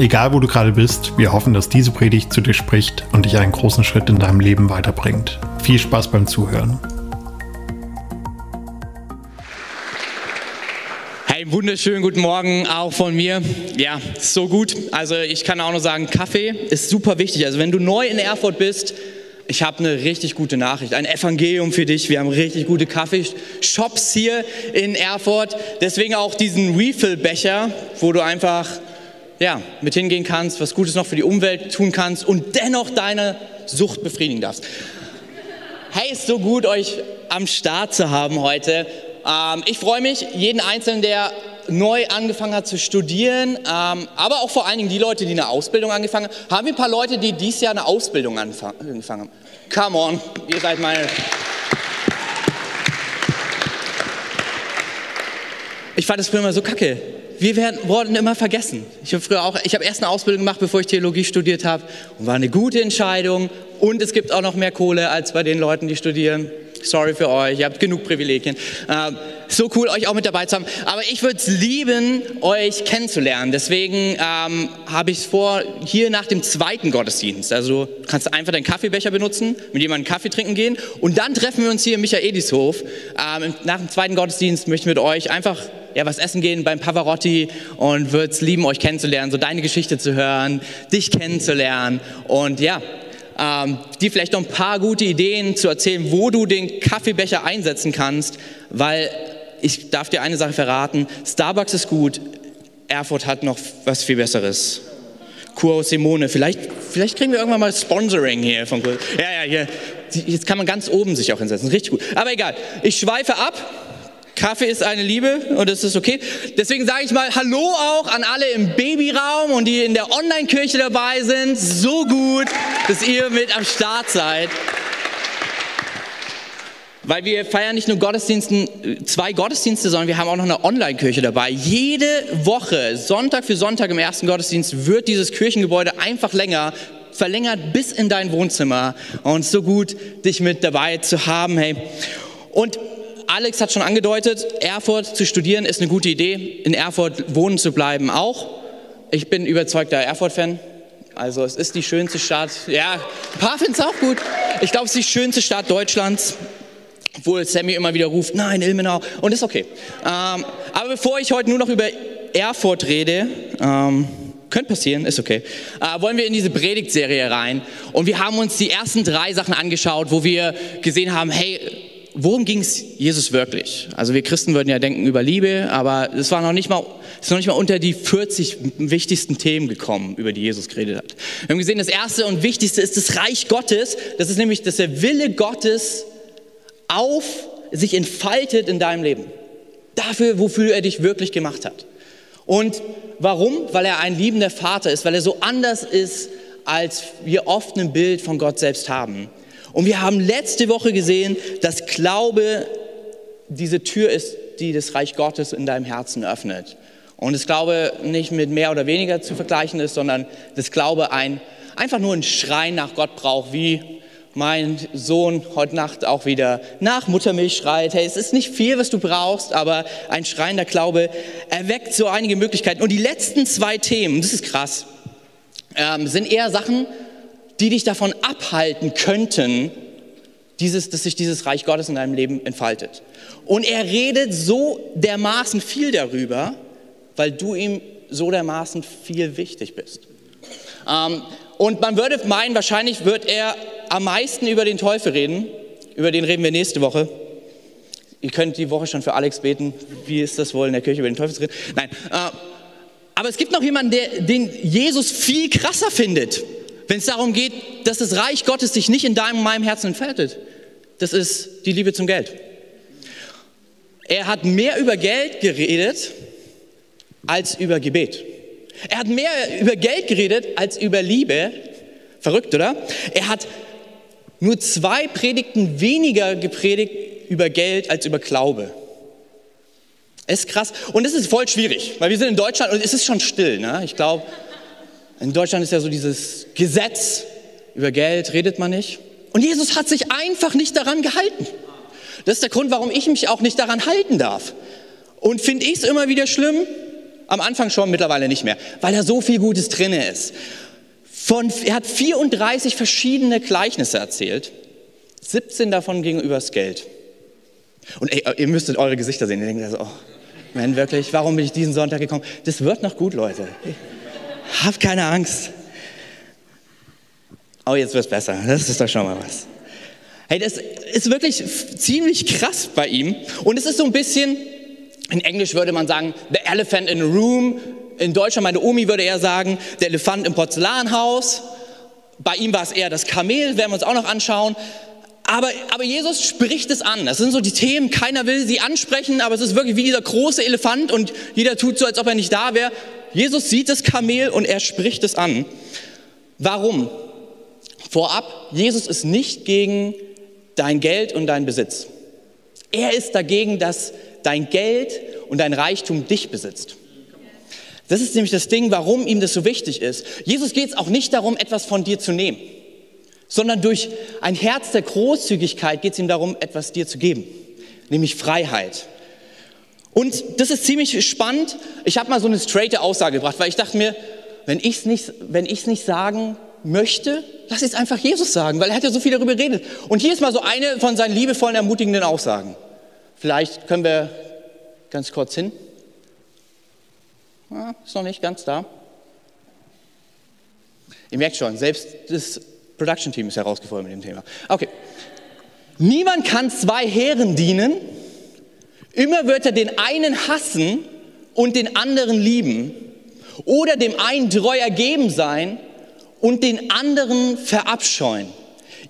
Egal wo du gerade bist, wir hoffen, dass diese Predigt zu dir spricht und dich einen großen Schritt in deinem Leben weiterbringt. Viel Spaß beim Zuhören. Hey, wunderschönen guten Morgen auch von mir. Ja, so gut. Also ich kann auch nur sagen, Kaffee ist super wichtig. Also wenn du neu in Erfurt bist, ich habe eine richtig gute Nachricht, ein Evangelium für dich. Wir haben richtig gute Kaffeeshops hier in Erfurt. Deswegen auch diesen Refill-Becher, wo du einfach ja, mit hingehen kannst, was Gutes noch für die Umwelt tun kannst und dennoch deine Sucht befriedigen darfst. Hey, ist so gut, euch am Start zu haben heute. Ähm, ich freue mich, jeden Einzelnen, der neu angefangen hat zu studieren, ähm, aber auch vor allen Dingen die Leute, die eine Ausbildung angefangen haben. Haben wir ein paar Leute, die dieses Jahr eine Ausbildung angefangen haben? Come on, ihr seid meine... Ich fand das früher immer so kacke wir werden, wurden immer vergessen. Ich habe früher auch, ich habe erst eine Ausbildung gemacht, bevor ich Theologie studiert habe und war eine gute Entscheidung und es gibt auch noch mehr Kohle als bei den Leuten, die studieren. Sorry für euch, ihr habt genug Privilegien. Ähm, so cool, euch auch mit dabei zu haben. Aber ich würde es lieben, euch kennenzulernen. Deswegen ähm, habe ich es vor, hier nach dem zweiten Gottesdienst. Also kannst du einfach deinen Kaffeebecher benutzen, mit jemandem Kaffee trinken gehen. Und dann treffen wir uns hier im Michaelishof. Ähm, nach dem zweiten Gottesdienst möchten wir mit euch einfach ja, was essen gehen beim Pavarotti und würde es lieben, euch kennenzulernen, so deine Geschichte zu hören, dich kennenzulernen und ja, ähm, dir vielleicht noch ein paar gute Ideen zu erzählen, wo du den Kaffeebecher einsetzen kannst, weil ich darf dir eine Sache verraten, Starbucks ist gut, Erfurt hat noch was viel Besseres. Cuo Simone, vielleicht, vielleicht kriegen wir irgendwann mal Sponsoring hier von Cuo. Ja, ja, hier. Jetzt kann man ganz oben sich auch hinsetzen, richtig gut. Aber egal, ich schweife ab. Kaffee ist eine Liebe und das ist okay. Deswegen sage ich mal Hallo auch an alle im Babyraum und die in der Online-Kirche dabei sind. So gut, dass ihr mit am Start seid. Weil wir feiern nicht nur Gottesdiensten, zwei Gottesdienste, sondern wir haben auch noch eine Online-Kirche dabei. Jede Woche, Sonntag für Sonntag im ersten Gottesdienst, wird dieses Kirchengebäude einfach länger, verlängert bis in dein Wohnzimmer. Und so gut, dich mit dabei zu haben. Hey. Und Alex hat schon angedeutet, Erfurt zu studieren ist eine gute Idee, in Erfurt wohnen zu bleiben auch. Ich bin überzeugter Erfurt-Fan. Also es ist die schönste Stadt. Ja, ein paar finden es auch gut. Ich glaube, es ist die schönste Stadt Deutschlands. Obwohl Sammy immer wieder ruft, nein, Ilmenau. Und ist okay. Ähm, aber bevor ich heute nur noch über Erfurt rede, ähm, könnte passieren, ist okay, äh, wollen wir in diese Predigtserie rein. Und wir haben uns die ersten drei Sachen angeschaut, wo wir gesehen haben, hey, worum ging es Jesus wirklich? Also wir Christen würden ja denken über Liebe, aber es war noch nicht mal, ist noch nicht mal unter die 40 wichtigsten Themen gekommen, über die Jesus geredet hat. Wir haben gesehen, das erste und wichtigste ist das Reich Gottes. Das ist nämlich, dass der Wille Gottes auf sich entfaltet in deinem Leben. Dafür, wofür er dich wirklich gemacht hat. Und warum? Weil er ein liebender Vater ist, weil er so anders ist, als wir oft ein Bild von Gott selbst haben. Und wir haben letzte Woche gesehen, dass Glaube diese Tür ist, die das Reich Gottes in deinem Herzen öffnet. Und das Glaube nicht mit mehr oder weniger zu vergleichen ist, sondern das Glaube ein, einfach nur ein Schreien nach Gott braucht, wie mein Sohn heute Nacht auch wieder nach Muttermilch schreit. Hey, es ist nicht viel, was du brauchst, aber ein schreiender Glaube erweckt so einige Möglichkeiten. Und die letzten zwei Themen, das ist krass, ähm, sind eher Sachen, die dich davon abhalten könnten, dieses, dass sich dieses Reich Gottes in deinem Leben entfaltet. Und er redet so dermaßen viel darüber, weil du ihm so dermaßen viel wichtig bist. Ähm, und man würde meinen, wahrscheinlich wird er am meisten über den Teufel reden. Über den reden wir nächste Woche. Ihr könnt die Woche schon für Alex beten. Wie ist das wohl in der Kirche über den Teufel zu reden? Nein. Äh, aber es gibt noch jemanden, der, den Jesus viel krasser findet wenn es darum geht, dass das Reich Gottes sich nicht in deinem und meinem Herzen entfaltet. Das ist die Liebe zum Geld. Er hat mehr über Geld geredet als über Gebet. Er hat mehr über Geld geredet als über Liebe. Verrückt, oder? Er hat nur zwei Predigten weniger gepredigt über Geld als über Glaube. Ist krass. Und es ist voll schwierig, weil wir sind in Deutschland und es ist schon still. Ne? Ich glaube, in Deutschland ist ja so dieses Gesetz, über Geld redet man nicht. Und Jesus hat sich einfach nicht daran gehalten. Das ist der Grund, warum ich mich auch nicht daran halten darf. Und finde ich es immer wieder schlimm? Am Anfang schon, mittlerweile nicht mehr, weil da so viel Gutes drin ist. Von, er hat 34 verschiedene Gleichnisse erzählt. 17 davon gingen übers Geld. Und ey, ihr müsstet eure Gesichter sehen. Ihr denkt so, oh, man, wirklich, warum bin ich diesen Sonntag gekommen? Das wird noch gut, Leute. Habt keine Angst. Oh, jetzt es besser. Das ist doch schon mal was. Hey, das ist wirklich ziemlich krass bei ihm. Und es ist so ein bisschen, in Englisch würde man sagen, the elephant in the room. In Deutschland, meine Omi würde eher sagen, der Elefant im Porzellanhaus. Bei ihm war es eher das Kamel, werden wir uns auch noch anschauen. Aber, aber Jesus spricht es an. Das sind so die Themen, keiner will sie ansprechen, aber es ist wirklich wie dieser große Elefant und jeder tut so, als ob er nicht da wäre. Jesus sieht das Kamel und er spricht es an. Warum? Vorab, Jesus ist nicht gegen dein Geld und dein Besitz. Er ist dagegen, dass dein Geld und dein Reichtum dich besitzt. Das ist nämlich das Ding, warum ihm das so wichtig ist. Jesus geht es auch nicht darum, etwas von dir zu nehmen, sondern durch ein Herz der Großzügigkeit geht es ihm darum, etwas dir zu geben, nämlich Freiheit. Und das ist ziemlich spannend. Ich habe mal so eine straighte Aussage gebracht, weil ich dachte mir, wenn ich es nicht, nicht sagen möchte, lass es einfach Jesus sagen, weil er hat ja so viel darüber geredet. Und hier ist mal so eine von seinen liebevollen, ermutigenden Aussagen. Vielleicht können wir ganz kurz hin. Ja, ist noch nicht ganz da. Ihr merkt schon, selbst das Production Team ist herausgefordert mit dem Thema. Okay. Niemand kann zwei Heeren dienen. Immer wird er den einen hassen und den anderen lieben. Oder dem einen treu ergeben sein und den anderen verabscheuen.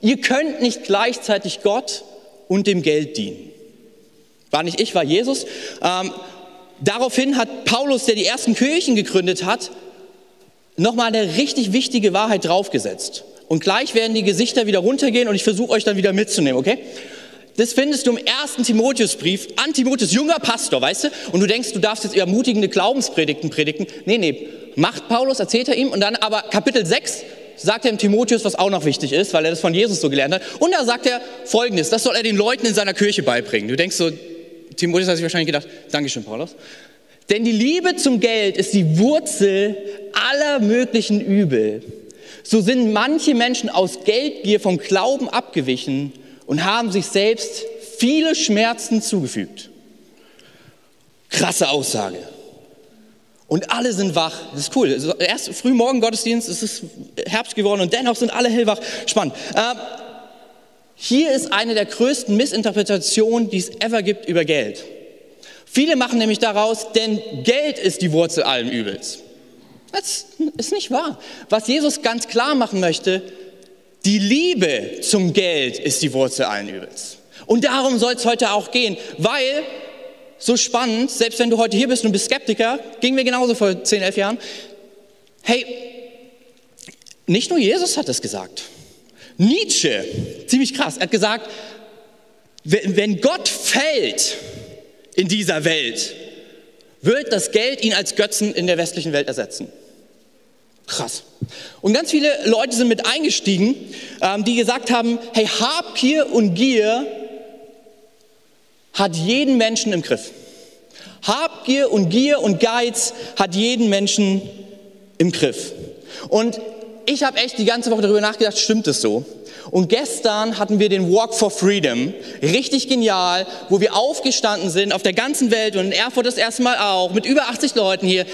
Ihr könnt nicht gleichzeitig Gott und dem Geld dienen. War nicht ich, war Jesus. Ähm, daraufhin hat Paulus, der die ersten Kirchen gegründet hat, nochmal eine richtig wichtige Wahrheit draufgesetzt. Und gleich werden die Gesichter wieder runtergehen und ich versuche euch dann wieder mitzunehmen, okay? Das findest du im ersten Timotheusbrief an Timotheus, junger Pastor, weißt du? Und du denkst, du darfst jetzt ermutigende Glaubenspredigten predigen. Nee, nee, macht Paulus, erzählt er ihm. Und dann aber Kapitel 6 sagt er dem Timotheus, was auch noch wichtig ist, weil er das von Jesus so gelernt hat. Und da sagt er Folgendes, das soll er den Leuten in seiner Kirche beibringen. Du denkst so, Timotheus hat sich wahrscheinlich gedacht, Dankeschön, Paulus. Denn die Liebe zum Geld ist die Wurzel aller möglichen Übel. So sind manche Menschen aus Geldgier vom Glauben abgewichen und haben sich selbst viele Schmerzen zugefügt. Krasse Aussage. Und alle sind wach. Das ist cool. Erst früh morgen Gottesdienst, es ist Herbst geworden und dennoch sind alle hellwach. Spannend. Ähm, hier ist eine der größten Missinterpretationen, die es ever gibt über Geld. Viele machen nämlich daraus, denn Geld ist die Wurzel allen Übels. Das ist nicht wahr. Was Jesus ganz klar machen möchte, die Liebe zum Geld ist die Wurzel allen Übels. Und darum soll es heute auch gehen, weil so spannend, selbst wenn du heute hier bist und bist Skeptiker, ging mir genauso vor 10, 11 Jahren. Hey, nicht nur Jesus hat das gesagt. Nietzsche, ziemlich krass, hat gesagt, wenn Gott fällt in dieser Welt, wird das Geld ihn als Götzen in der westlichen Welt ersetzen. Krass. Und ganz viele Leute sind mit eingestiegen, ähm, die gesagt haben, hey, Habgier und Gier hat jeden Menschen im Griff. Habgier und Gier und Geiz hat jeden Menschen im Griff. Und ich habe echt die ganze Woche darüber nachgedacht, stimmt es so? Und gestern hatten wir den Walk for Freedom, richtig genial, wo wir aufgestanden sind auf der ganzen Welt und in Erfurt das erste Mal auch, mit über 80 Leuten hier.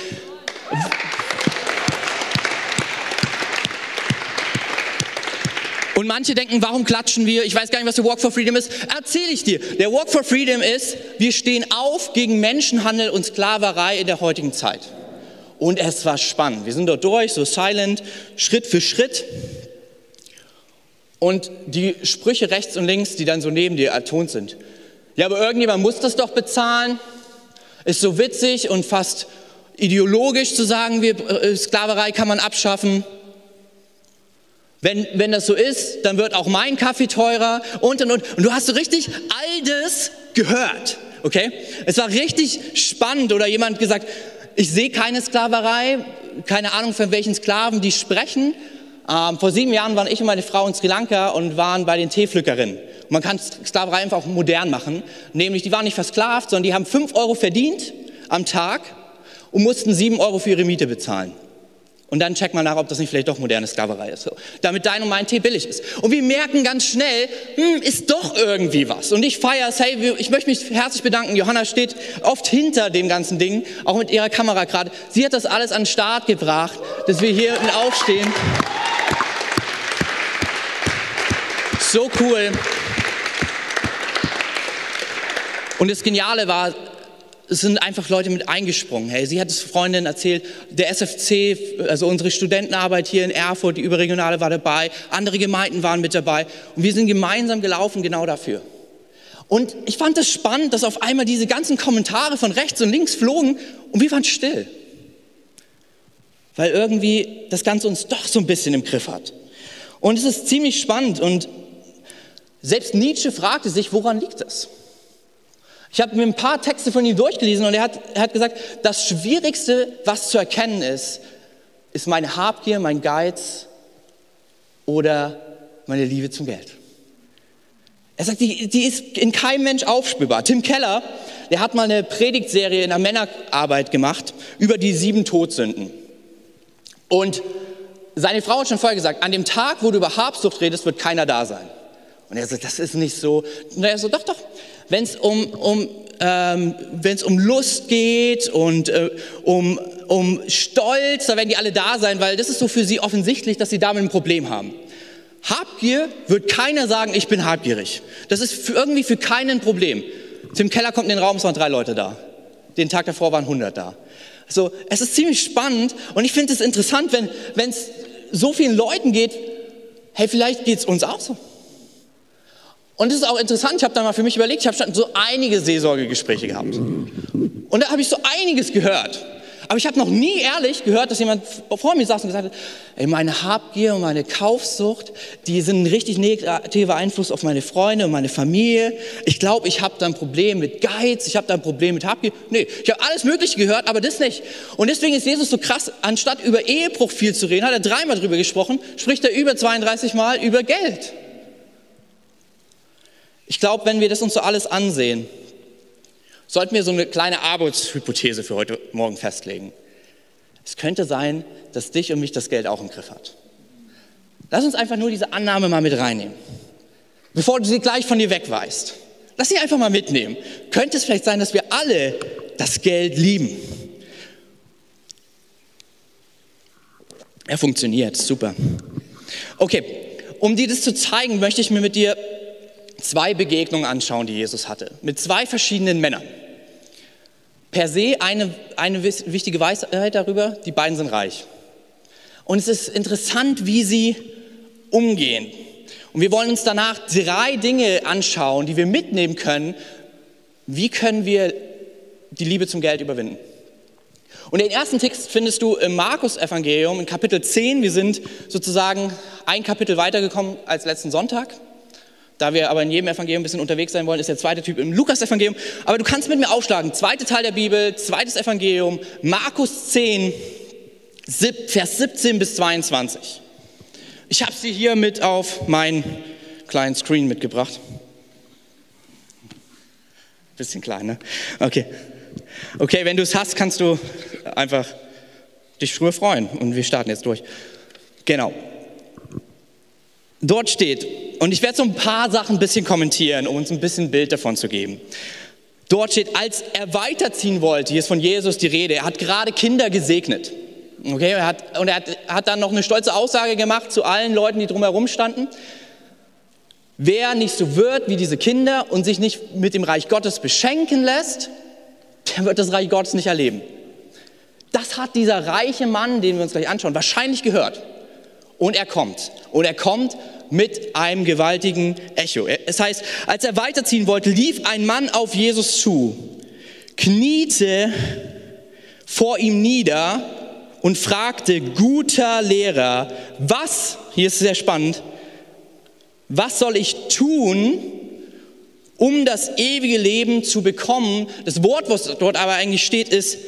Und manche denken, warum klatschen wir? Ich weiß gar nicht, was der Walk for Freedom ist. Erzähle ich dir. Der Walk for Freedom ist, wir stehen auf gegen Menschenhandel und Sklaverei in der heutigen Zeit. Und es war spannend. Wir sind dort durch, so silent, Schritt für Schritt. Und die Sprüche rechts und links, die dann so neben dir ertont sind. Ja, aber irgendjemand muss das doch bezahlen. Ist so witzig und fast ideologisch zu sagen, wir, äh, Sklaverei kann man abschaffen. Wenn, wenn das so ist, dann wird auch mein Kaffee teurer und und und. Und du hast so richtig all das gehört. Okay? Es war richtig spannend oder jemand gesagt, ich sehe keine Sklaverei, keine Ahnung von welchen Sklaven die sprechen. Ähm, vor sieben Jahren waren ich und meine Frau in Sri Lanka und waren bei den Teepflückerinnen. Und man kann Sklaverei einfach auch modern machen. Nämlich, die waren nicht versklavt, sondern die haben fünf Euro verdient am Tag und mussten sieben Euro für ihre Miete bezahlen. Und dann check mal nach, ob das nicht vielleicht doch moderne Sklaverei ist. So, damit dein und mein Tee billig ist. Und wir merken ganz schnell, hm, ist doch irgendwie was. Und ich feiere es, hey, ich möchte mich herzlich bedanken. Johanna steht oft hinter dem ganzen Ding, auch mit ihrer Kamera gerade. Sie hat das alles an den Start gebracht, dass wir hier aufstehen. So cool. Und das Geniale war, es sind einfach Leute mit eingesprungen. Hey, sie hat es Freundinnen erzählt, der SFC, also unsere Studentenarbeit hier in Erfurt, die überregionale war dabei, andere Gemeinden waren mit dabei und wir sind gemeinsam gelaufen genau dafür. Und ich fand es das spannend, dass auf einmal diese ganzen Kommentare von rechts und links flogen und wir waren still. Weil irgendwie das Ganze uns doch so ein bisschen im Griff hat. Und es ist ziemlich spannend und selbst Nietzsche fragte sich, woran liegt das? Ich habe mir ein paar Texte von ihm durchgelesen und er hat, er hat gesagt, das Schwierigste, was zu erkennen ist, ist meine Habgier, mein Geiz oder meine Liebe zum Geld. Er sagt, die, die ist in keinem Mensch aufspürbar. Tim Keller, der hat mal eine Predigtserie in der Männerarbeit gemacht über die sieben Todsünden. Und seine Frau hat schon vorher gesagt, an dem Tag, wo du über Habsucht redest, wird keiner da sein. Und er sagt, das ist nicht so. Und er so, doch, doch, wenn es um, um, ähm, um Lust geht und äh, um, um Stolz, da werden die alle da sein, weil das ist so für sie offensichtlich, dass sie damit ein Problem haben. Habgier wird keiner sagen, ich bin habgierig. Das ist für irgendwie für keinen ein Problem. Tim Keller kommt in den Raum, es waren drei Leute da. Den Tag davor waren 100 da. So, es ist ziemlich spannend und ich finde es interessant, wenn es so vielen Leuten geht, hey, vielleicht geht es uns auch so. Und es ist auch interessant, ich habe da mal für mich überlegt, ich habe schon so einige Seelsorgegespräche gehabt. Und da habe ich so einiges gehört. Aber ich habe noch nie ehrlich gehört, dass jemand vor mir saß und gesagt hat, ey, meine Habgier und meine Kaufsucht, die sind ein richtig negativer Einfluss auf meine Freunde und meine Familie. Ich glaube, ich habe da ein Problem mit Geiz, ich habe da ein Problem mit Habgier. Nee, ich habe alles Mögliche gehört, aber das nicht. Und deswegen ist Jesus so krass, anstatt über Ehebruch viel zu reden, hat er dreimal drüber gesprochen, spricht er über 32 Mal über Geld. Ich glaube, wenn wir das uns so alles ansehen, sollten wir so eine kleine Armutshypothese für heute Morgen festlegen. Es könnte sein, dass dich und mich das Geld auch im Griff hat. Lass uns einfach nur diese Annahme mal mit reinnehmen, bevor du sie gleich von dir wegweist. Lass sie einfach mal mitnehmen. Könnte es vielleicht sein, dass wir alle das Geld lieben? Er funktioniert, super. Okay, um dir das zu zeigen, möchte ich mir mit dir zwei Begegnungen anschauen, die Jesus hatte, mit zwei verschiedenen Männern. Per se eine, eine wichtige Weisheit darüber, die beiden sind reich. Und es ist interessant, wie sie umgehen. Und wir wollen uns danach drei Dinge anschauen, die wir mitnehmen können. Wie können wir die Liebe zum Geld überwinden? Und den ersten Text findest du im Markus-Evangelium in Kapitel 10. Wir sind sozusagen ein Kapitel weitergekommen als letzten Sonntag. Da wir aber in jedem Evangelium ein bisschen unterwegs sein wollen, ist der zweite Typ im Lukas-Evangelium. Aber du kannst mit mir aufschlagen. Zweiter Teil der Bibel, zweites Evangelium, Markus 10, Vers 17 bis 22. Ich habe sie hier mit auf meinen kleinen Screen mitgebracht. Bisschen klein, ne? Okay. Okay, wenn du es hast, kannst du einfach dich früher freuen. Und wir starten jetzt durch. Genau. Dort steht, und ich werde so ein paar Sachen ein bisschen kommentieren, um uns ein bisschen ein Bild davon zu geben. Dort steht, als er weiterziehen wollte, hier ist von Jesus die Rede, er hat gerade Kinder gesegnet. Okay, er hat, und er hat, hat dann noch eine stolze Aussage gemacht zu allen Leuten, die drumherum standen. Wer nicht so wird wie diese Kinder und sich nicht mit dem Reich Gottes beschenken lässt, der wird das Reich Gottes nicht erleben. Das hat dieser reiche Mann, den wir uns gleich anschauen, wahrscheinlich gehört. Und er kommt. Und er kommt mit einem gewaltigen Echo. Es heißt, als er weiterziehen wollte, lief ein Mann auf Jesus zu, kniete vor ihm nieder und fragte, guter Lehrer, was, hier ist es sehr spannend, was soll ich tun, um das ewige Leben zu bekommen? Das Wort, was dort aber eigentlich steht, ist,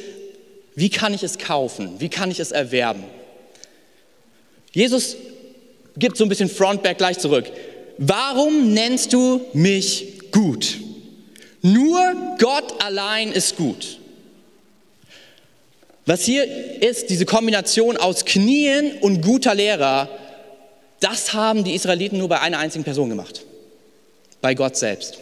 wie kann ich es kaufen? Wie kann ich es erwerben? Jesus gibt so ein bisschen Frontback gleich zurück. Warum nennst du mich gut? Nur Gott allein ist gut. Was hier ist, diese Kombination aus Knien und guter Lehrer, das haben die Israeliten nur bei einer einzigen Person gemacht. Bei Gott selbst.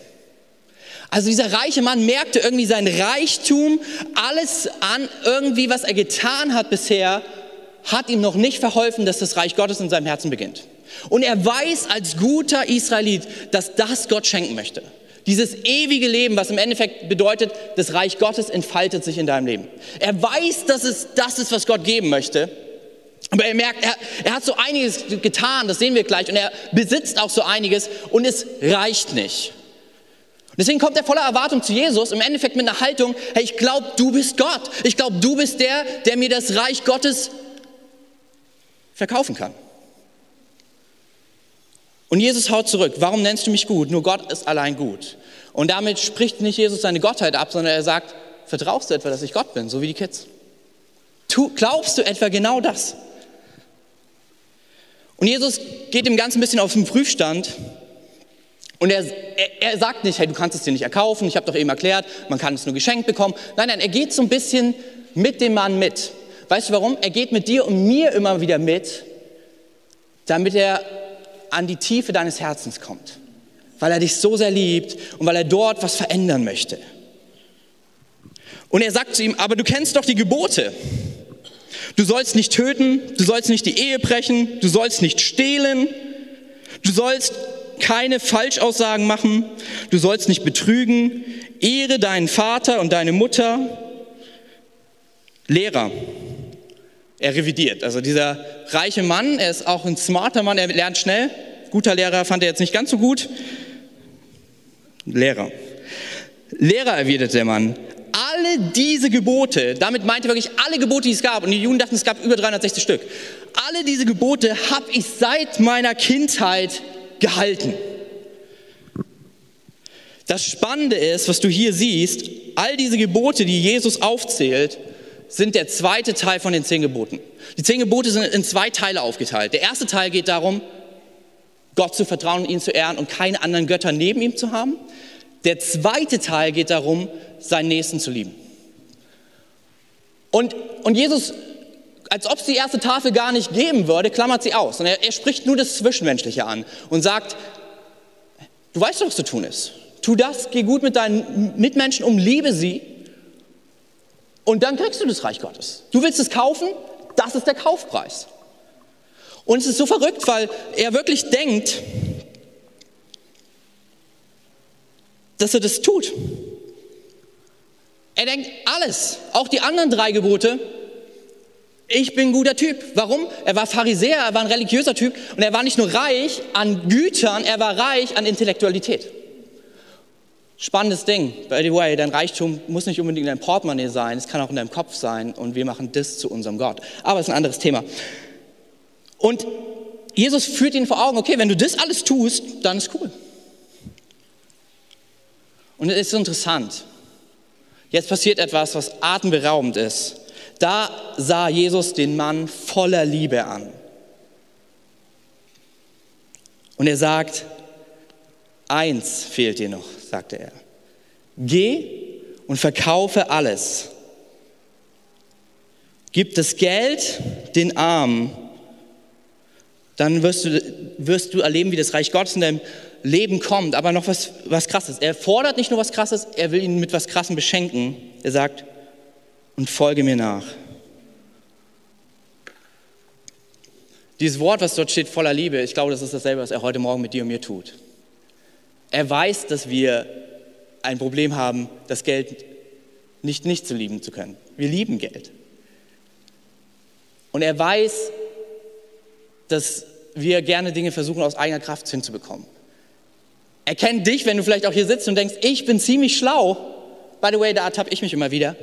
Also dieser reiche Mann merkte irgendwie sein Reichtum, alles an irgendwie, was er getan hat bisher, hat ihm noch nicht verholfen, dass das Reich Gottes in seinem Herzen beginnt. Und er weiß als guter Israelit, dass das Gott schenken möchte. Dieses ewige Leben, was im Endeffekt bedeutet, das Reich Gottes entfaltet sich in deinem Leben. Er weiß, dass es das ist, was Gott geben möchte. Aber er merkt, er, er hat so einiges getan, das sehen wir gleich, und er besitzt auch so einiges und es reicht nicht. Deswegen kommt er voller Erwartung zu Jesus, im Endeffekt mit einer Haltung, hey, ich glaube, du bist Gott. Ich glaube, du bist der, der mir das Reich Gottes verkaufen kann. Und Jesus haut zurück, warum nennst du mich gut? Nur Gott ist allein gut. Und damit spricht nicht Jesus seine Gottheit ab, sondern er sagt, vertraust du etwa, dass ich Gott bin, so wie die Kids? Tu, glaubst du etwa genau das? Und Jesus geht dem Ganzen ein bisschen auf den Prüfstand und er, er, er, sagt nicht, hey, du kannst es dir nicht erkaufen, ich habe doch eben erklärt, man kann es nur geschenkt bekommen. Nein, nein, er geht so ein bisschen mit dem Mann mit. Weißt du warum? Er geht mit dir und mir immer wieder mit, damit er an die Tiefe deines Herzens kommt. Weil er dich so sehr liebt und weil er dort was verändern möchte. Und er sagt zu ihm, aber du kennst doch die Gebote. Du sollst nicht töten, du sollst nicht die Ehe brechen, du sollst nicht stehlen, du sollst keine Falschaussagen machen, du sollst nicht betrügen, ehre deinen Vater und deine Mutter. Lehrer, er revidiert. Also dieser reiche Mann, er ist auch ein smarter Mann, er lernt schnell. Guter Lehrer fand er jetzt nicht ganz so gut. Lehrer. Lehrer, erwidert der Mann, alle diese Gebote, damit meinte er wirklich alle Gebote, die es gab, und die Juden dachten, es gab über 360 Stück, alle diese Gebote habe ich seit meiner Kindheit gehalten. Das Spannende ist, was du hier siehst, all diese Gebote, die Jesus aufzählt, sind der zweite Teil von den zehn Geboten. Die zehn Gebote sind in zwei Teile aufgeteilt. Der erste Teil geht darum, Gott zu vertrauen und ihn zu ehren und keine anderen Götter neben ihm zu haben. Der zweite Teil geht darum, seinen Nächsten zu lieben. Und, und Jesus als ob es die erste Tafel gar nicht geben würde, klammert sie aus. Und er, er spricht nur das Zwischenmenschliche an und sagt, du weißt doch, was zu tun ist. Tu das, geh gut mit deinen Mitmenschen um, liebe sie und dann kriegst du das Reich Gottes. Du willst es kaufen, das ist der Kaufpreis. Und es ist so verrückt, weil er wirklich denkt, dass er das tut. Er denkt, alles, auch die anderen drei Gebote, ich bin ein guter Typ. Warum? Er war Pharisäer, er war ein religiöser Typ und er war nicht nur reich an Gütern, er war reich an Intellektualität. Spannendes Ding. By the way, dein Reichtum muss nicht unbedingt in deinem Portemonnaie sein, es kann auch in deinem Kopf sein und wir machen das zu unserem Gott. Aber es ist ein anderes Thema. Und Jesus führt ihnen vor Augen, okay, wenn du das alles tust, dann ist cool. Und es ist interessant. Jetzt passiert etwas, was atemberaubend ist. Da sah Jesus den Mann voller Liebe an. Und er sagt, eins fehlt dir noch, sagte er. Geh und verkaufe alles. Gib das Geld den Armen. Dann wirst du, wirst du erleben, wie das Reich Gottes in deinem Leben kommt. Aber noch was, was Krasses. Er fordert nicht nur was Krasses, er will ihn mit was Krassem beschenken. Er sagt, und folge mir nach. Dieses Wort, was dort steht, voller Liebe, ich glaube, das ist dasselbe, was er heute Morgen mit dir und mir tut. Er weiß, dass wir ein Problem haben, das Geld nicht nicht zu lieben zu können. Wir lieben Geld. Und er weiß, dass wir gerne Dinge versuchen, aus eigener Kraft hinzubekommen. Er kennt dich, wenn du vielleicht auch hier sitzt und denkst, ich bin ziemlich schlau. By the way, da ertappe ich mich immer wieder.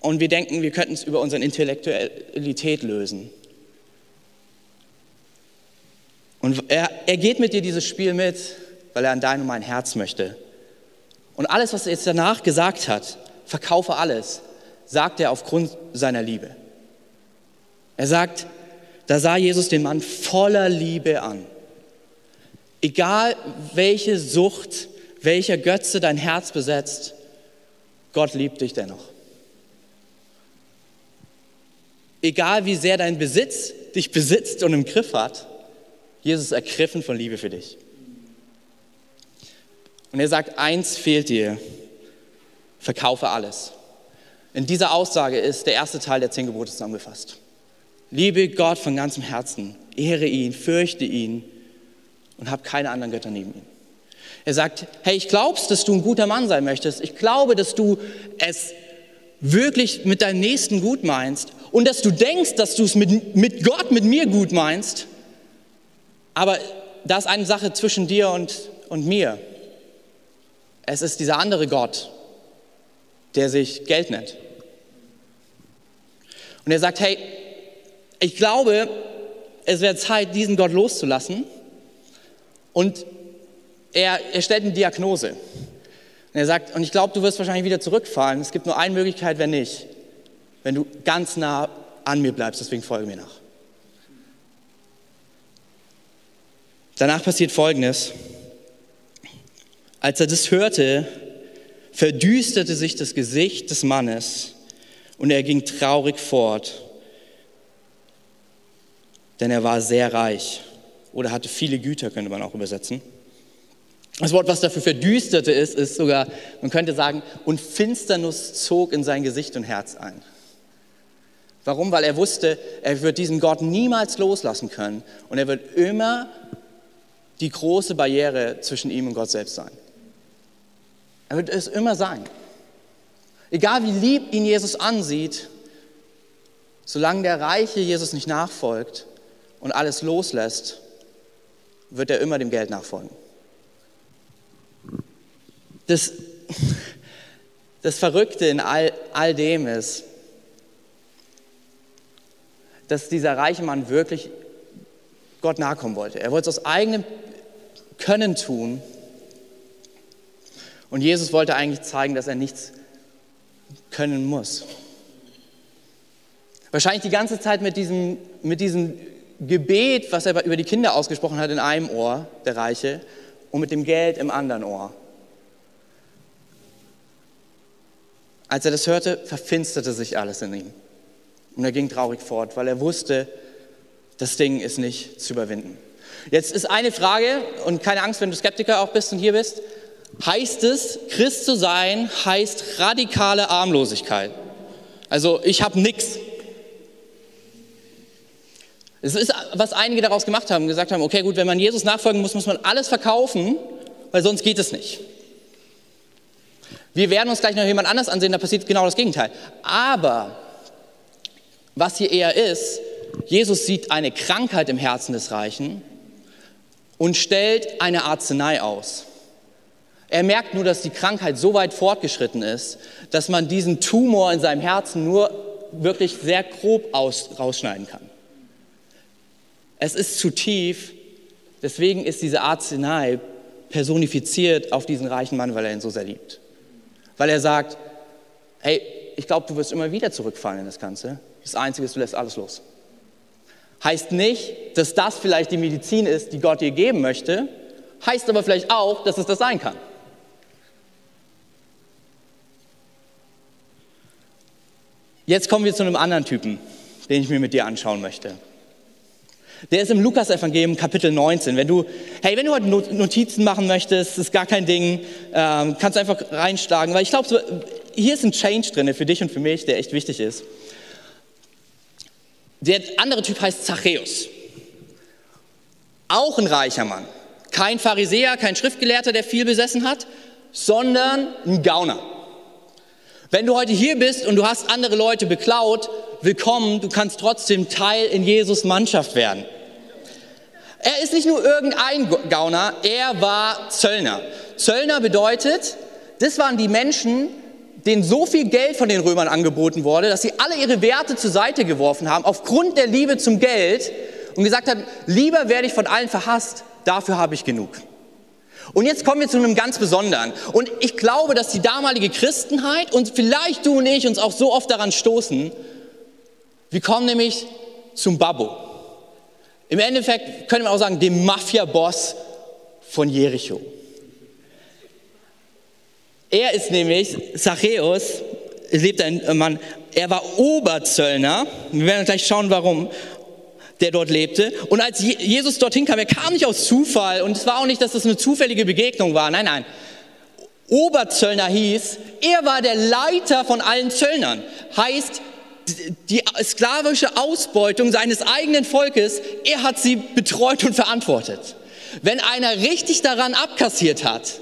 und wir denken, wir könnten es über unsere Intellektualität lösen. Und er, er geht mit dir dieses Spiel mit, weil er an dein und mein Herz möchte. Und alles, was er jetzt danach gesagt hat, verkaufe alles, sagt er aufgrund seiner Liebe. Er sagt, da sah Jesus den Mann voller Liebe an. Egal welche Sucht, welcher Götze dein Herz besetzt, Gott liebt dich dennoch. Egal wie sehr dein Besitz dich besitzt und im Griff hat, Jesus ist ergriffen von Liebe für dich. Und er sagt, eins fehlt dir, verkaufe alles. In dieser Aussage ist der erste Teil der zehn Gebote zusammengefasst. Liebe Gott von ganzem Herzen, ehre ihn, fürchte ihn und hab keine anderen Götter neben ihm. Er sagt, hey, ich glaubst, dass du ein guter Mann sein möchtest. Ich glaube, dass du es wirklich mit deinem Nächsten gut meinst und dass du denkst, dass du es mit, mit Gott, mit mir gut meinst. Aber da ist eine Sache zwischen dir und, und mir. Es ist dieser andere Gott, der sich Geld nennt. Und er sagt, hey, ich glaube, es wäre Zeit, diesen Gott loszulassen. Und er, er stellt eine Diagnose. Und er sagt, und ich glaube, du wirst wahrscheinlich wieder zurückfallen. Es gibt nur eine Möglichkeit, wenn nicht. Wenn du ganz nah an mir bleibst, deswegen folge mir nach. Danach passiert Folgendes. Als er das hörte, verdüsterte sich das Gesicht des Mannes und er ging traurig fort, denn er war sehr reich oder hatte viele Güter, könnte man auch übersetzen. Das Wort, was dafür verdüsterte ist, ist sogar, man könnte sagen, und Finsternis zog in sein Gesicht und Herz ein. Warum? Weil er wusste, er wird diesen Gott niemals loslassen können und er wird immer die große Barriere zwischen ihm und Gott selbst sein. Er wird es immer sein. Egal wie lieb ihn Jesus ansieht, solange der Reiche Jesus nicht nachfolgt und alles loslässt, wird er immer dem Geld nachfolgen. Das, das Verrückte in all, all dem ist, dass dieser reiche Mann wirklich Gott nachkommen wollte. Er wollte es aus eigenem Können tun. Und Jesus wollte eigentlich zeigen, dass er nichts können muss. Wahrscheinlich die ganze Zeit mit diesem, mit diesem Gebet, was er über die Kinder ausgesprochen hat, in einem Ohr, der Reiche, und mit dem Geld im anderen Ohr. Als er das hörte, verfinsterte sich alles in ihm. Und er ging traurig fort, weil er wusste, das Ding ist nicht zu überwinden. Jetzt ist eine Frage, und keine Angst, wenn du Skeptiker auch bist und hier bist. Heißt es, Christ zu sein, heißt radikale Armlosigkeit? Also ich habe nichts. Es ist, was einige daraus gemacht haben, gesagt haben, okay, gut, wenn man Jesus nachfolgen muss, muss man alles verkaufen, weil sonst geht es nicht. Wir werden uns gleich noch jemand anders ansehen, da passiert genau das Gegenteil. Aber was hier eher ist, Jesus sieht eine Krankheit im Herzen des Reichen und stellt eine Arznei aus. Er merkt nur, dass die Krankheit so weit fortgeschritten ist, dass man diesen Tumor in seinem Herzen nur wirklich sehr grob aus, rausschneiden kann. Es ist zu tief, deswegen ist diese Arznei personifiziert auf diesen reichen Mann, weil er ihn so sehr liebt. Weil er sagt, hey, ich glaube, du wirst immer wieder zurückfallen in das Ganze. Das Einzige ist, du lässt alles los. Heißt nicht, dass das vielleicht die Medizin ist, die Gott dir geben möchte, heißt aber vielleicht auch, dass es das sein kann. Jetzt kommen wir zu einem anderen Typen, den ich mir mit dir anschauen möchte. Der ist im Lukas-Evangelium Kapitel 19. Wenn du, hey, wenn du heute Notizen machen möchtest, ist gar kein Ding, ähm, kannst du einfach reinschlagen, weil ich glaube, so, hier ist ein Change drin für dich und für mich, der echt wichtig ist. Der andere Typ heißt Zachäus. Auch ein reicher Mann. Kein Pharisäer, kein Schriftgelehrter, der viel besessen hat, sondern ein Gauner. Wenn du heute hier bist und du hast andere Leute beklaut, willkommen, du kannst trotzdem Teil in Jesus Mannschaft werden. Er ist nicht nur irgendein Gauner, er war Zöllner. Zöllner bedeutet, das waren die Menschen, denen so viel Geld von den Römern angeboten wurde, dass sie alle ihre Werte zur Seite geworfen haben, aufgrund der Liebe zum Geld und gesagt haben, lieber werde ich von allen verhasst, dafür habe ich genug. Und jetzt kommen wir zu einem ganz Besonderen. Und ich glaube, dass die damalige Christenheit und vielleicht du und ich uns auch so oft daran stoßen, wir kommen nämlich zum Babbo. Im Endeffekt können wir auch sagen, dem Mafia-Boss von Jericho. Er ist nämlich, Zachäus, lebt ein Mann, er war Oberzöllner, wir werden gleich schauen, warum der dort lebte. Und als Jesus dorthin kam, er kam nicht aus Zufall und es war auch nicht, dass das eine zufällige Begegnung war. Nein, nein. Oberzöllner hieß, er war der Leiter von allen Zöllnern. Heißt, die sklavische Ausbeutung seines eigenen Volkes, er hat sie betreut und verantwortet. Wenn einer richtig daran abkassiert hat,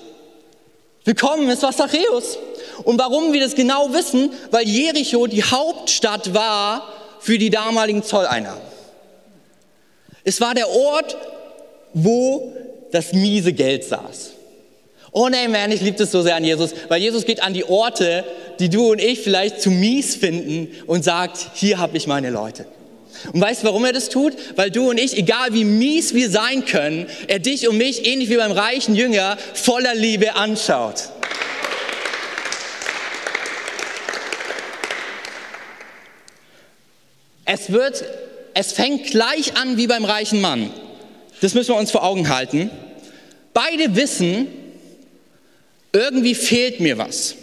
willkommen, es war Zachäus. Und warum wir das genau wissen? Weil Jericho die Hauptstadt war für die damaligen Zolleinnahmen. Es war der Ort, wo das miese Geld saß. Oh nein, man, ich liebe es so sehr an Jesus, weil Jesus geht an die Orte, die du und ich vielleicht zu mies finden und sagt, hier habe ich meine Leute. Und weißt du, warum er das tut? Weil du und ich, egal wie mies wir sein können, er dich und mich, ähnlich wie beim reichen Jünger, voller Liebe anschaut. Es wird es fängt gleich an wie beim reichen Mann. Das müssen wir uns vor Augen halten. Beide wissen, irgendwie fehlt mir was.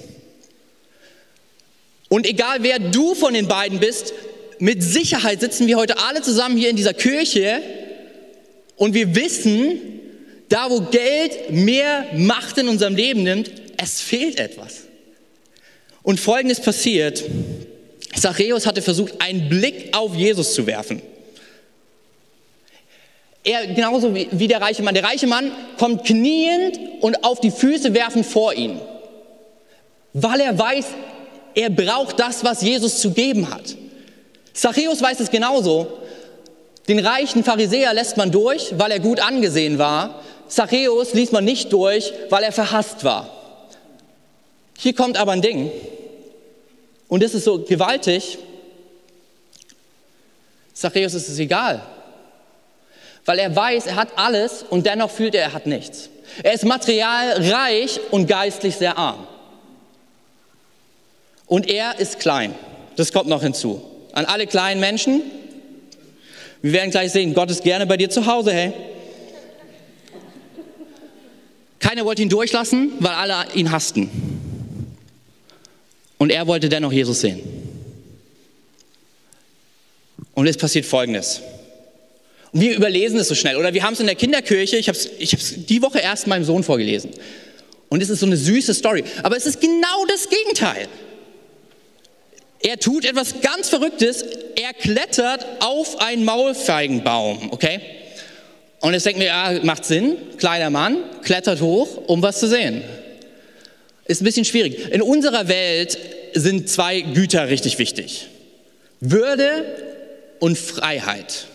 Und egal wer du von den beiden bist, mit Sicherheit sitzen wir heute alle zusammen hier in dieser Kirche und wir wissen, da wo Geld mehr Macht in unserem Leben nimmt, es fehlt etwas. Und Folgendes passiert. Zachäus hatte versucht, einen Blick auf Jesus zu werfen. Er, genauso wie, wie der reiche Mann. Der reiche Mann kommt kniend und auf die Füße werfen vor ihn, weil er weiß, er braucht das, was Jesus zu geben hat. Zachäus weiß es genauso. Den reichen Pharisäer lässt man durch, weil er gut angesehen war. Zachäus ließ man nicht durch, weil er verhasst war. Hier kommt aber ein Ding. Und das ist so gewaltig. Zachäus ist es egal, weil er weiß, er hat alles und dennoch fühlt er, er hat nichts. Er ist materialreich und geistlich sehr arm. Und er ist klein. Das kommt noch hinzu. An alle kleinen Menschen. Wir werden gleich sehen, Gott ist gerne bei dir zu Hause, hey. Keiner wollte ihn durchlassen, weil alle ihn hassten. Und er wollte dennoch Jesus sehen. Und es passiert Folgendes. Und wir überlesen es so schnell. Oder wir haben es in der Kinderkirche, ich habe es ich die Woche erst meinem Sohn vorgelesen. Und es ist so eine süße Story. Aber es ist genau das Gegenteil. Er tut etwas ganz Verrücktes. Er klettert auf einen Maulfeigenbaum, okay? Und jetzt denkt mir, ja, macht Sinn. Kleiner Mann klettert hoch, um was zu sehen. Ist ein bisschen schwierig. In unserer Welt sind zwei Güter richtig wichtig. Würde und Freiheit.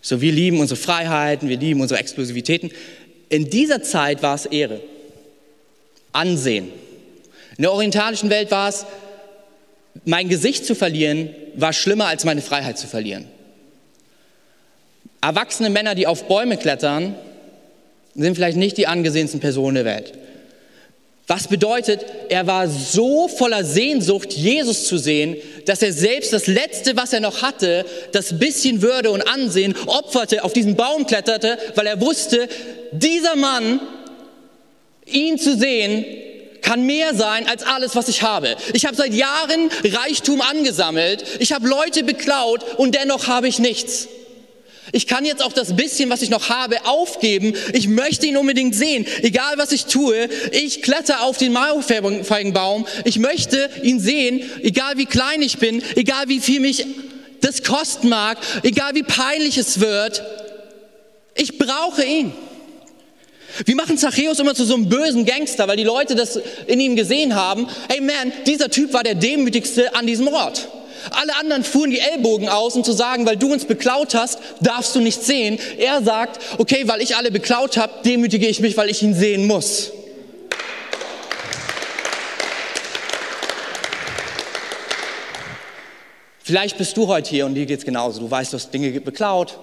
So, wir lieben unsere Freiheiten, wir lieben unsere Exklusivitäten. In dieser Zeit war es Ehre, Ansehen. In der orientalischen Welt war es, mein Gesicht zu verlieren, war schlimmer als meine Freiheit zu verlieren. Erwachsene Männer, die auf Bäume klettern, sind vielleicht nicht die angesehensten Personen der Welt. Was bedeutet, er war so voller Sehnsucht, Jesus zu sehen, dass er selbst das Letzte, was er noch hatte, das bisschen Würde und Ansehen, opferte, auf diesen Baum kletterte, weil er wusste, dieser Mann, ihn zu sehen, kann mehr sein als alles, was ich habe. Ich habe seit Jahren Reichtum angesammelt, ich habe Leute beklaut und dennoch habe ich nichts. Ich kann jetzt auch das bisschen, was ich noch habe, aufgeben. Ich möchte ihn unbedingt sehen. Egal was ich tue, ich kletter auf den Maulfeigenbaum. Ich möchte ihn sehen, egal wie klein ich bin, egal wie viel mich das kosten mag, egal wie peinlich es wird. Ich brauche ihn. Wir machen Zachäus immer zu so einem bösen Gangster, weil die Leute das in ihm gesehen haben. Hey man, dieser Typ war der demütigste an diesem Ort. Alle anderen fuhren die Ellbogen aus, um zu sagen, weil du uns beklaut hast, darfst du nicht sehen. Er sagt, okay, weil ich alle beklaut habe, demütige ich mich, weil ich ihn sehen muss. Vielleicht bist du heute hier und dir geht's genauso. Du weißt, du hast Dinge beklaut.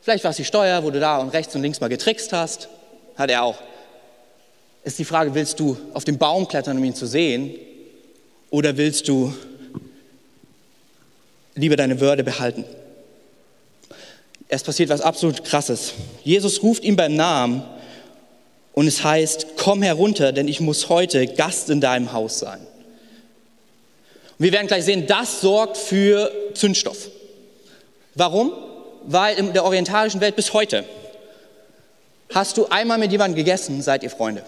Vielleicht war es die Steuer, wo du da und rechts und links mal getrickst hast. Hat er auch. Ist die Frage, willst du auf den Baum klettern, um ihn zu sehen? Oder willst du lieber deine Würde behalten? Es passiert was absolut Krasses. Jesus ruft ihn beim Namen und es heißt, komm herunter, denn ich muss heute Gast in deinem Haus sein. Und wir werden gleich sehen, das sorgt für Zündstoff. Warum? Weil in der orientalischen Welt bis heute hast du einmal mit jemandem gegessen, seid ihr Freunde.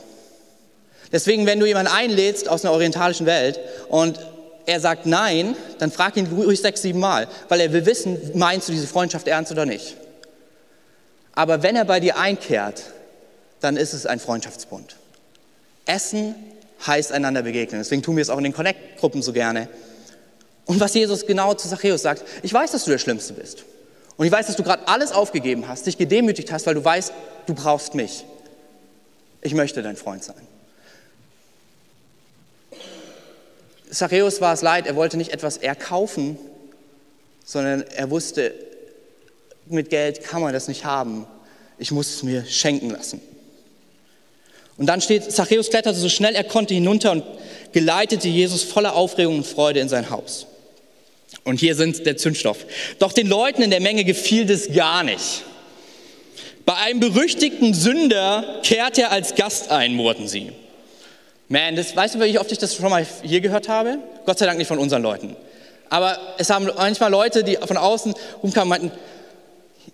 Deswegen, wenn du jemanden einlädst aus einer orientalischen Welt und er sagt nein, dann frag ihn ruhig sechs, sieben Mal, weil er will wissen, meinst du diese Freundschaft ernst oder nicht. Aber wenn er bei dir einkehrt, dann ist es ein Freundschaftsbund. Essen heißt einander begegnen. Deswegen tun wir es auch in den Connect-Gruppen so gerne. Und was Jesus genau zu Zachäus sagt, ich weiß, dass du der Schlimmste bist. Und ich weiß, dass du gerade alles aufgegeben hast, dich gedemütigt hast, weil du weißt, du brauchst mich. Ich möchte dein Freund sein. Zachäus war es leid, er wollte nicht etwas erkaufen, sondern er wusste, mit Geld kann man das nicht haben. Ich muss es mir schenken lassen. Und dann steht, Zachäus kletterte so schnell er konnte hinunter und geleitete Jesus voller Aufregung und Freude in sein Haus. Und hier sind der Zündstoff. Doch den Leuten in der Menge gefiel das gar nicht. Bei einem berüchtigten Sünder kehrt er als Gast ein, murrten sie. Man, das, weißt du, wie oft ich das schon mal hier gehört habe? Gott sei Dank nicht von unseren Leuten. Aber es haben manchmal Leute, die von außen rumkamen, meinten,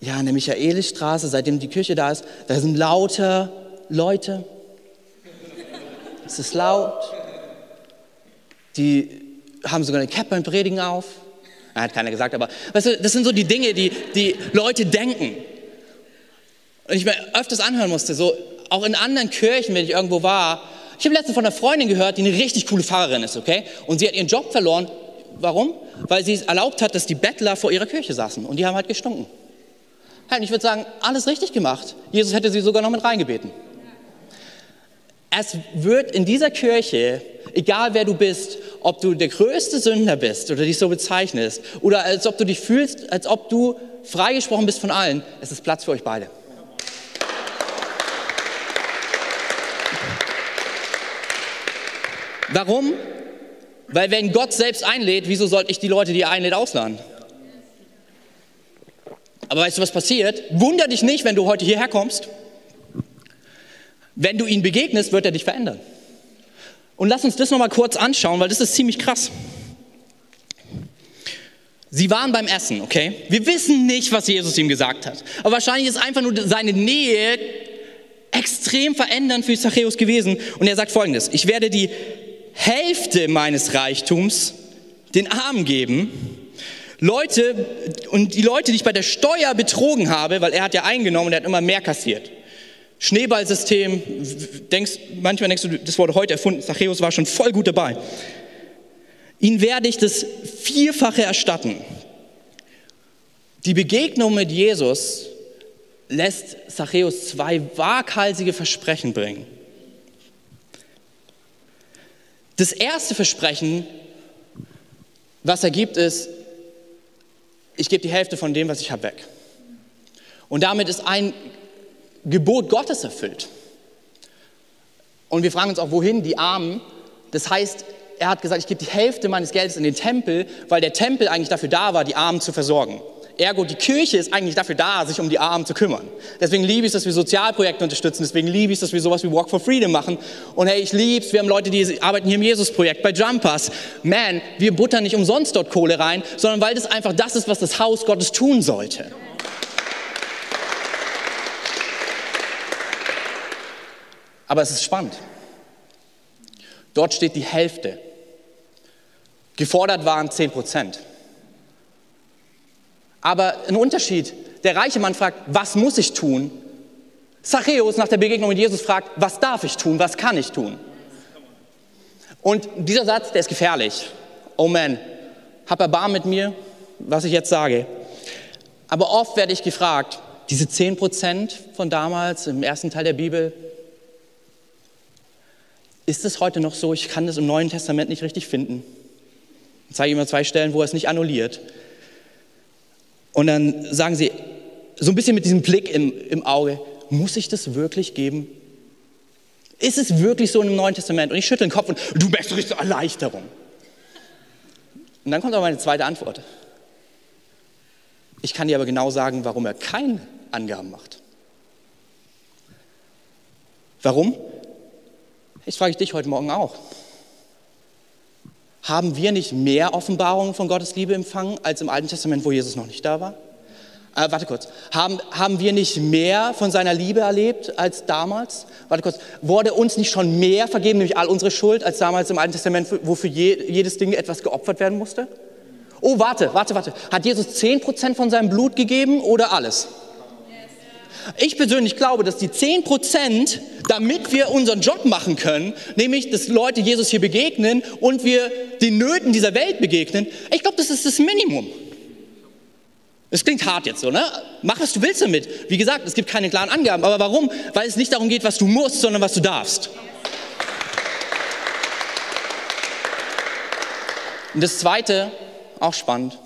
ja, in der Michaelisstraße, seitdem die Kirche da ist, da sind lauter Leute, es ist laut. Die haben sogar eine Cap beim Predigen auf. Hat keiner gesagt, aber weißt du, das sind so die Dinge, die die Leute denken. Und ich mir öfters anhören musste, so auch in anderen Kirchen, wenn ich irgendwo war. Ich habe letztens von einer Freundin gehört, die eine richtig coole Pfarrerin ist, okay? Und sie hat ihren Job verloren. Warum? Weil sie es erlaubt hat, dass die Bettler vor ihrer Kirche saßen und die haben halt gestunken. Ich würde sagen, alles richtig gemacht. Jesus hätte sie sogar noch mit reingebeten. Es wird in dieser Kirche, egal wer du bist, ob du der größte Sünder bist oder dich so bezeichnest, oder als ob du dich fühlst, als ob du freigesprochen bist von allen, es ist Platz für euch beide. Warum? Weil wenn Gott selbst einlädt, wieso sollte ich die Leute, die er einlädt, ausladen? Aber weißt du, was passiert? Wunder dich nicht, wenn du heute hierher kommst wenn du ihn begegnest, wird er dich verändern. Und lass uns das nochmal kurz anschauen, weil das ist ziemlich krass. Sie waren beim Essen, okay? Wir wissen nicht, was Jesus ihm gesagt hat. Aber wahrscheinlich ist einfach nur seine Nähe extrem verändernd für Zachäus gewesen. Und er sagt folgendes, ich werde die Hälfte meines Reichtums den Armen geben. Leute, und die Leute, die ich bei der Steuer betrogen habe, weil er hat ja eingenommen und er hat immer mehr kassiert. Schneeballsystem, denkst, manchmal denkst du, das wurde heute erfunden, Zachäus war schon voll gut dabei. Ihn werde ich das Vierfache erstatten. Die Begegnung mit Jesus lässt Zachäus zwei waghalsige Versprechen bringen. Das erste Versprechen, was er gibt, ist, ich gebe die Hälfte von dem, was ich habe, weg. Und damit ist ein Gebot Gottes erfüllt. Und wir fragen uns auch, wohin die Armen? Das heißt, er hat gesagt, ich gebe die Hälfte meines Geldes in den Tempel, weil der Tempel eigentlich dafür da war, die Armen zu versorgen. Ergo, die Kirche ist eigentlich dafür da, sich um die Armen zu kümmern. Deswegen liebe ich es, dass wir Sozialprojekte unterstützen. Deswegen liebe ich es, dass wir sowas wie Walk for Freedom machen. Und hey, ich liebe es, wir haben Leute, die arbeiten hier im Jesus-Projekt, bei Jumpers. Man, wir buttern nicht umsonst dort Kohle rein, sondern weil das einfach das ist, was das Haus Gottes tun sollte. Aber es ist spannend. Dort steht die Hälfte. Gefordert waren 10 Prozent. Aber ein Unterschied. Der reiche Mann fragt, was muss ich tun? Zachäus nach der Begegnung mit Jesus fragt, was darf ich tun? Was kann ich tun? Und dieser Satz, der ist gefährlich. Oh man, hab Erbarm mit mir, was ich jetzt sage. Aber oft werde ich gefragt, diese 10 Prozent von damals im ersten Teil der Bibel, ist es heute noch so? Ich kann das im Neuen Testament nicht richtig finden. Ich zeige Ihnen mal zwei Stellen, wo er es nicht annulliert. Und dann sagen sie, so ein bisschen mit diesem Blick im, im Auge, muss ich das wirklich geben? Ist es wirklich so im Neuen Testament? Und ich schüttle den Kopf und du merkst richtig Erleichterung. Und dann kommt aber meine zweite Antwort. Ich kann dir aber genau sagen, warum er keine Angaben macht. Warum? Ich frage dich heute Morgen auch. Haben wir nicht mehr Offenbarungen von Gottes Liebe empfangen als im Alten Testament, wo Jesus noch nicht da war? Äh, warte kurz. Haben, haben wir nicht mehr von seiner Liebe erlebt als damals? Warte kurz. Wurde uns nicht schon mehr vergeben, nämlich all unsere Schuld, als damals im Alten Testament, wo für je, jedes Ding etwas geopfert werden musste? Oh, warte, warte, warte. Hat Jesus 10% von seinem Blut gegeben oder alles? Ich persönlich glaube, dass die 10%, damit wir unseren Job machen können, nämlich, dass Leute Jesus hier begegnen und wir den Nöten dieser Welt begegnen, ich glaube, das ist das Minimum. Es klingt hart jetzt so, ne? Mach, was du willst damit. Wie gesagt, es gibt keine klaren Angaben. Aber warum? Weil es nicht darum geht, was du musst, sondern was du darfst. Und das Zweite, auch spannend,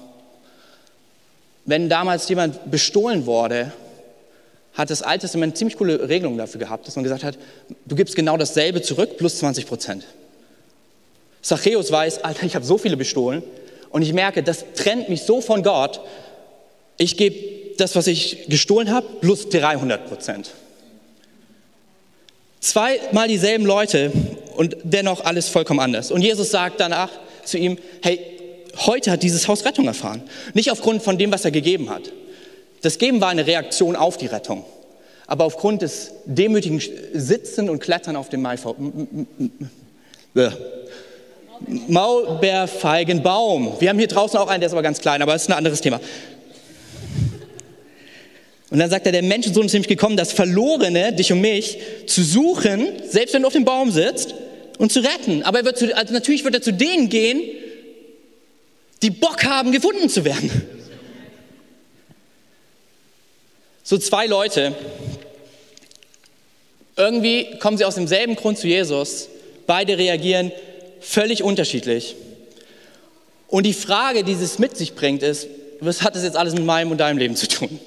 wenn damals jemand bestohlen wurde, hat das Alte Testament ziemlich coole Regelungen dafür gehabt, dass man gesagt hat, du gibst genau dasselbe zurück plus 20 Prozent. Zachäus weiß, Alter, ich habe so viele bestohlen und ich merke, das trennt mich so von Gott, ich gebe das, was ich gestohlen habe, plus 300 Prozent. Zweimal dieselben Leute und dennoch alles vollkommen anders. Und Jesus sagt danach zu ihm, hey, heute hat dieses Haus Rettung erfahren. Nicht aufgrund von dem, was er gegeben hat. Das Geben war eine Reaktion auf die Rettung. Aber aufgrund des demütigen Sitzen und Klettern auf dem Maulbeerfeigenbaum. Wir haben hier draußen auch einen, der ist aber ganz klein, aber das ist ein anderes Thema. Und dann sagt er, der Menschensohn ist nämlich gekommen, das Verlorene, dich und mich, zu suchen, selbst wenn du auf dem Baum sitzt, und zu retten. Aber er wird zu, also natürlich wird er zu denen gehen, die Bock haben, gefunden zu werden. So zwei Leute, irgendwie kommen sie aus demselben Grund zu Jesus, beide reagieren völlig unterschiedlich. Und die Frage, die es mit sich bringt, ist, was hat das jetzt alles mit meinem und deinem Leben zu tun?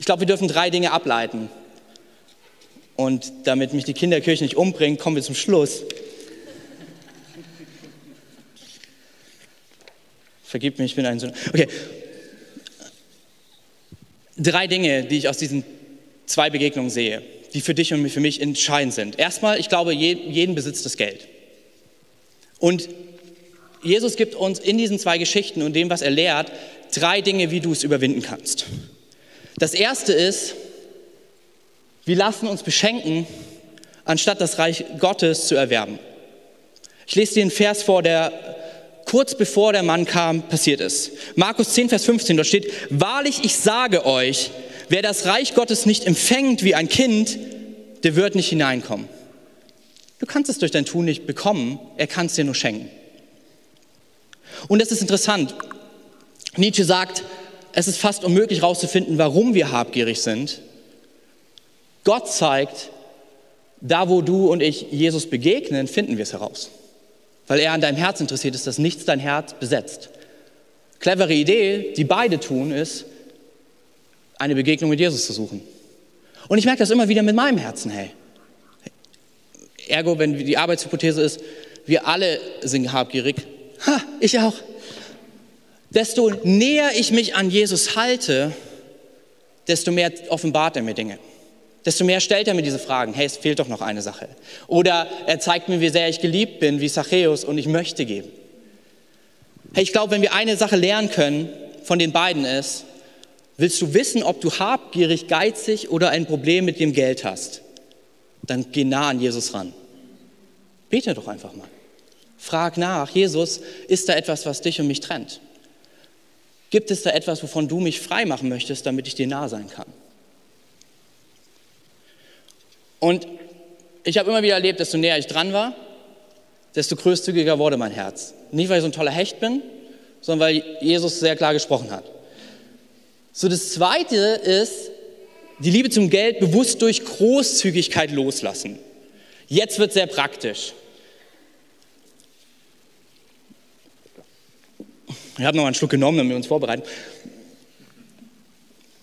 Ich glaube, wir dürfen drei Dinge ableiten. Und damit mich die Kinderkirche nicht umbringt, kommen wir zum Schluss. Vergib mir, ich bin ein Sohn. Okay. Drei Dinge, die ich aus diesen zwei Begegnungen sehe, die für dich und für mich entscheidend sind. Erstmal, ich glaube, jeden besitzt das Geld. Und Jesus gibt uns in diesen zwei Geschichten und dem, was er lehrt, drei Dinge, wie du es überwinden kannst. Das erste ist, wir lassen uns beschenken, anstatt das Reich Gottes zu erwerben. Ich lese dir einen Vers vor, der kurz bevor der Mann kam, passiert ist. Markus 10, Vers 15, da steht, wahrlich, ich sage euch, wer das Reich Gottes nicht empfängt wie ein Kind, der wird nicht hineinkommen. Du kannst es durch dein Tun nicht bekommen, er kann es dir nur schenken. Und das ist interessant. Nietzsche sagt, es ist fast unmöglich herauszufinden, warum wir habgierig sind. Gott zeigt, da wo du und ich Jesus begegnen, finden wir es heraus. Weil er an deinem Herz interessiert ist, dass nichts dein Herz besetzt. Clevere Idee, die beide tun, ist, eine Begegnung mit Jesus zu suchen. Und ich merke das immer wieder mit meinem Herzen, hey. Ergo, wenn die Arbeitshypothese ist, wir alle sind habgierig, ha, ich auch desto näher ich mich an Jesus halte, desto mehr offenbart er mir Dinge. Desto mehr stellt er mir diese Fragen. Hey, es fehlt doch noch eine Sache. Oder er zeigt mir, wie sehr ich geliebt bin, wie Zachäus, und ich möchte geben. Hey, ich glaube, wenn wir eine Sache lernen können von den beiden ist, willst du wissen, ob du habgierig, geizig oder ein Problem mit dem Geld hast, dann geh nah an Jesus ran. Bete doch einfach mal. Frag nach, Jesus, ist da etwas, was dich und mich trennt? Gibt es da etwas, wovon du mich frei machen möchtest, damit ich dir nah sein kann? Und ich habe immer wieder erlebt, desto näher ich dran war, desto großzügiger wurde mein Herz. Nicht, weil ich so ein toller Hecht bin, sondern weil Jesus sehr klar gesprochen hat. So, das Zweite ist, die Liebe zum Geld bewusst durch Großzügigkeit loslassen. Jetzt wird sehr praktisch. Ich habe noch mal einen Schluck genommen, damit wir uns vorbereiten.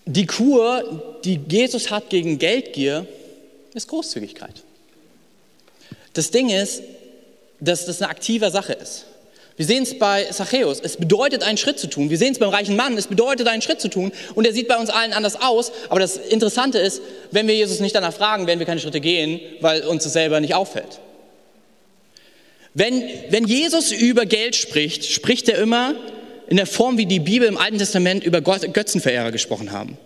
Die Kur, die Jesus hat gegen Geldgier, ist Großzügigkeit. Das Ding ist, dass das eine aktive Sache ist. Wir sehen es bei Zachäus. Es bedeutet, einen Schritt zu tun. Wir sehen es beim reichen Mann. Es bedeutet, einen Schritt zu tun. Und er sieht bei uns allen anders aus. Aber das Interessante ist, wenn wir Jesus nicht danach fragen, werden wir keine Schritte gehen, weil uns das selber nicht auffällt. Wenn, wenn Jesus über Geld spricht, spricht er immer in der Form, wie die Bibel im Alten Testament über Götzenverehrer gesprochen haben.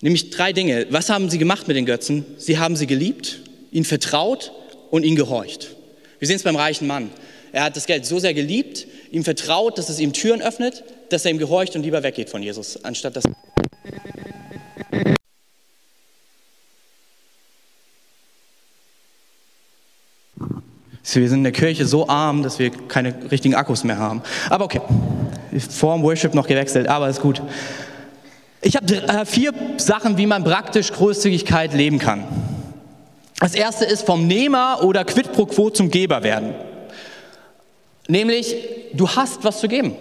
Nämlich drei Dinge. Was haben sie gemacht mit den Götzen? Sie haben sie geliebt, ihnen vertraut und ihnen gehorcht. Wir sehen es beim reichen Mann. Er hat das Geld so sehr geliebt, ihm vertraut, dass es ihm Türen öffnet, dass er ihm gehorcht und lieber weggeht von Jesus, anstatt dass. Wir sind in der Kirche so arm, dass wir keine richtigen Akkus mehr haben. Aber okay, vor dem Worship noch gewechselt, aber ist gut. Ich habe äh, vier Sachen, wie man praktisch Großzügigkeit leben kann. Das erste ist vom Nehmer oder quid pro quo zum Geber werden. Nämlich, du hast was zu geben.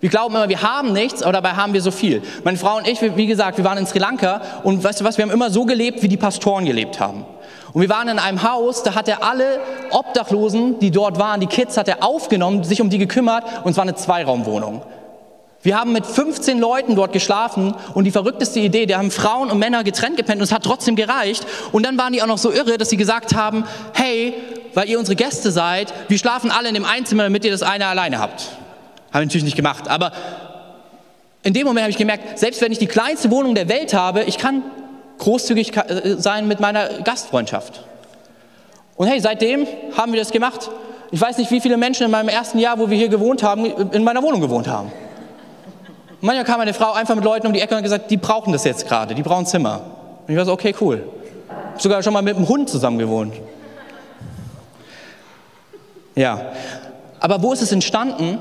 Wir glauben immer, wir haben nichts, aber dabei haben wir so viel. Meine Frau und ich, wie gesagt, wir waren in Sri Lanka und weißt du was, wir haben immer so gelebt, wie die Pastoren gelebt haben. Und wir waren in einem Haus, da hat er alle Obdachlosen, die dort waren, die Kids, hat er aufgenommen, sich um die gekümmert und es war eine Zweiraumwohnung. Wir haben mit 15 Leuten dort geschlafen und die verrückteste Idee, die haben Frauen und Männer getrennt gepennt und es hat trotzdem gereicht. Und dann waren die auch noch so irre, dass sie gesagt haben, hey, weil ihr unsere Gäste seid, wir schlafen alle in dem Einzimmer, damit ihr das eine alleine habt. Haben wir natürlich nicht gemacht, aber in dem Moment habe ich gemerkt, selbst wenn ich die kleinste Wohnung der Welt habe, ich kann großzügig äh, sein mit meiner Gastfreundschaft. Und hey, seitdem haben wir das gemacht. Ich weiß nicht, wie viele Menschen in meinem ersten Jahr, wo wir hier gewohnt haben, in meiner Wohnung gewohnt haben. Manchmal kam eine Frau einfach mit Leuten um die Ecke und hat gesagt, die brauchen das jetzt gerade, die brauchen Zimmer. Und ich war so, okay, cool. Sogar schon mal mit einem Hund zusammen gewohnt. Ja. Aber wo ist es entstanden?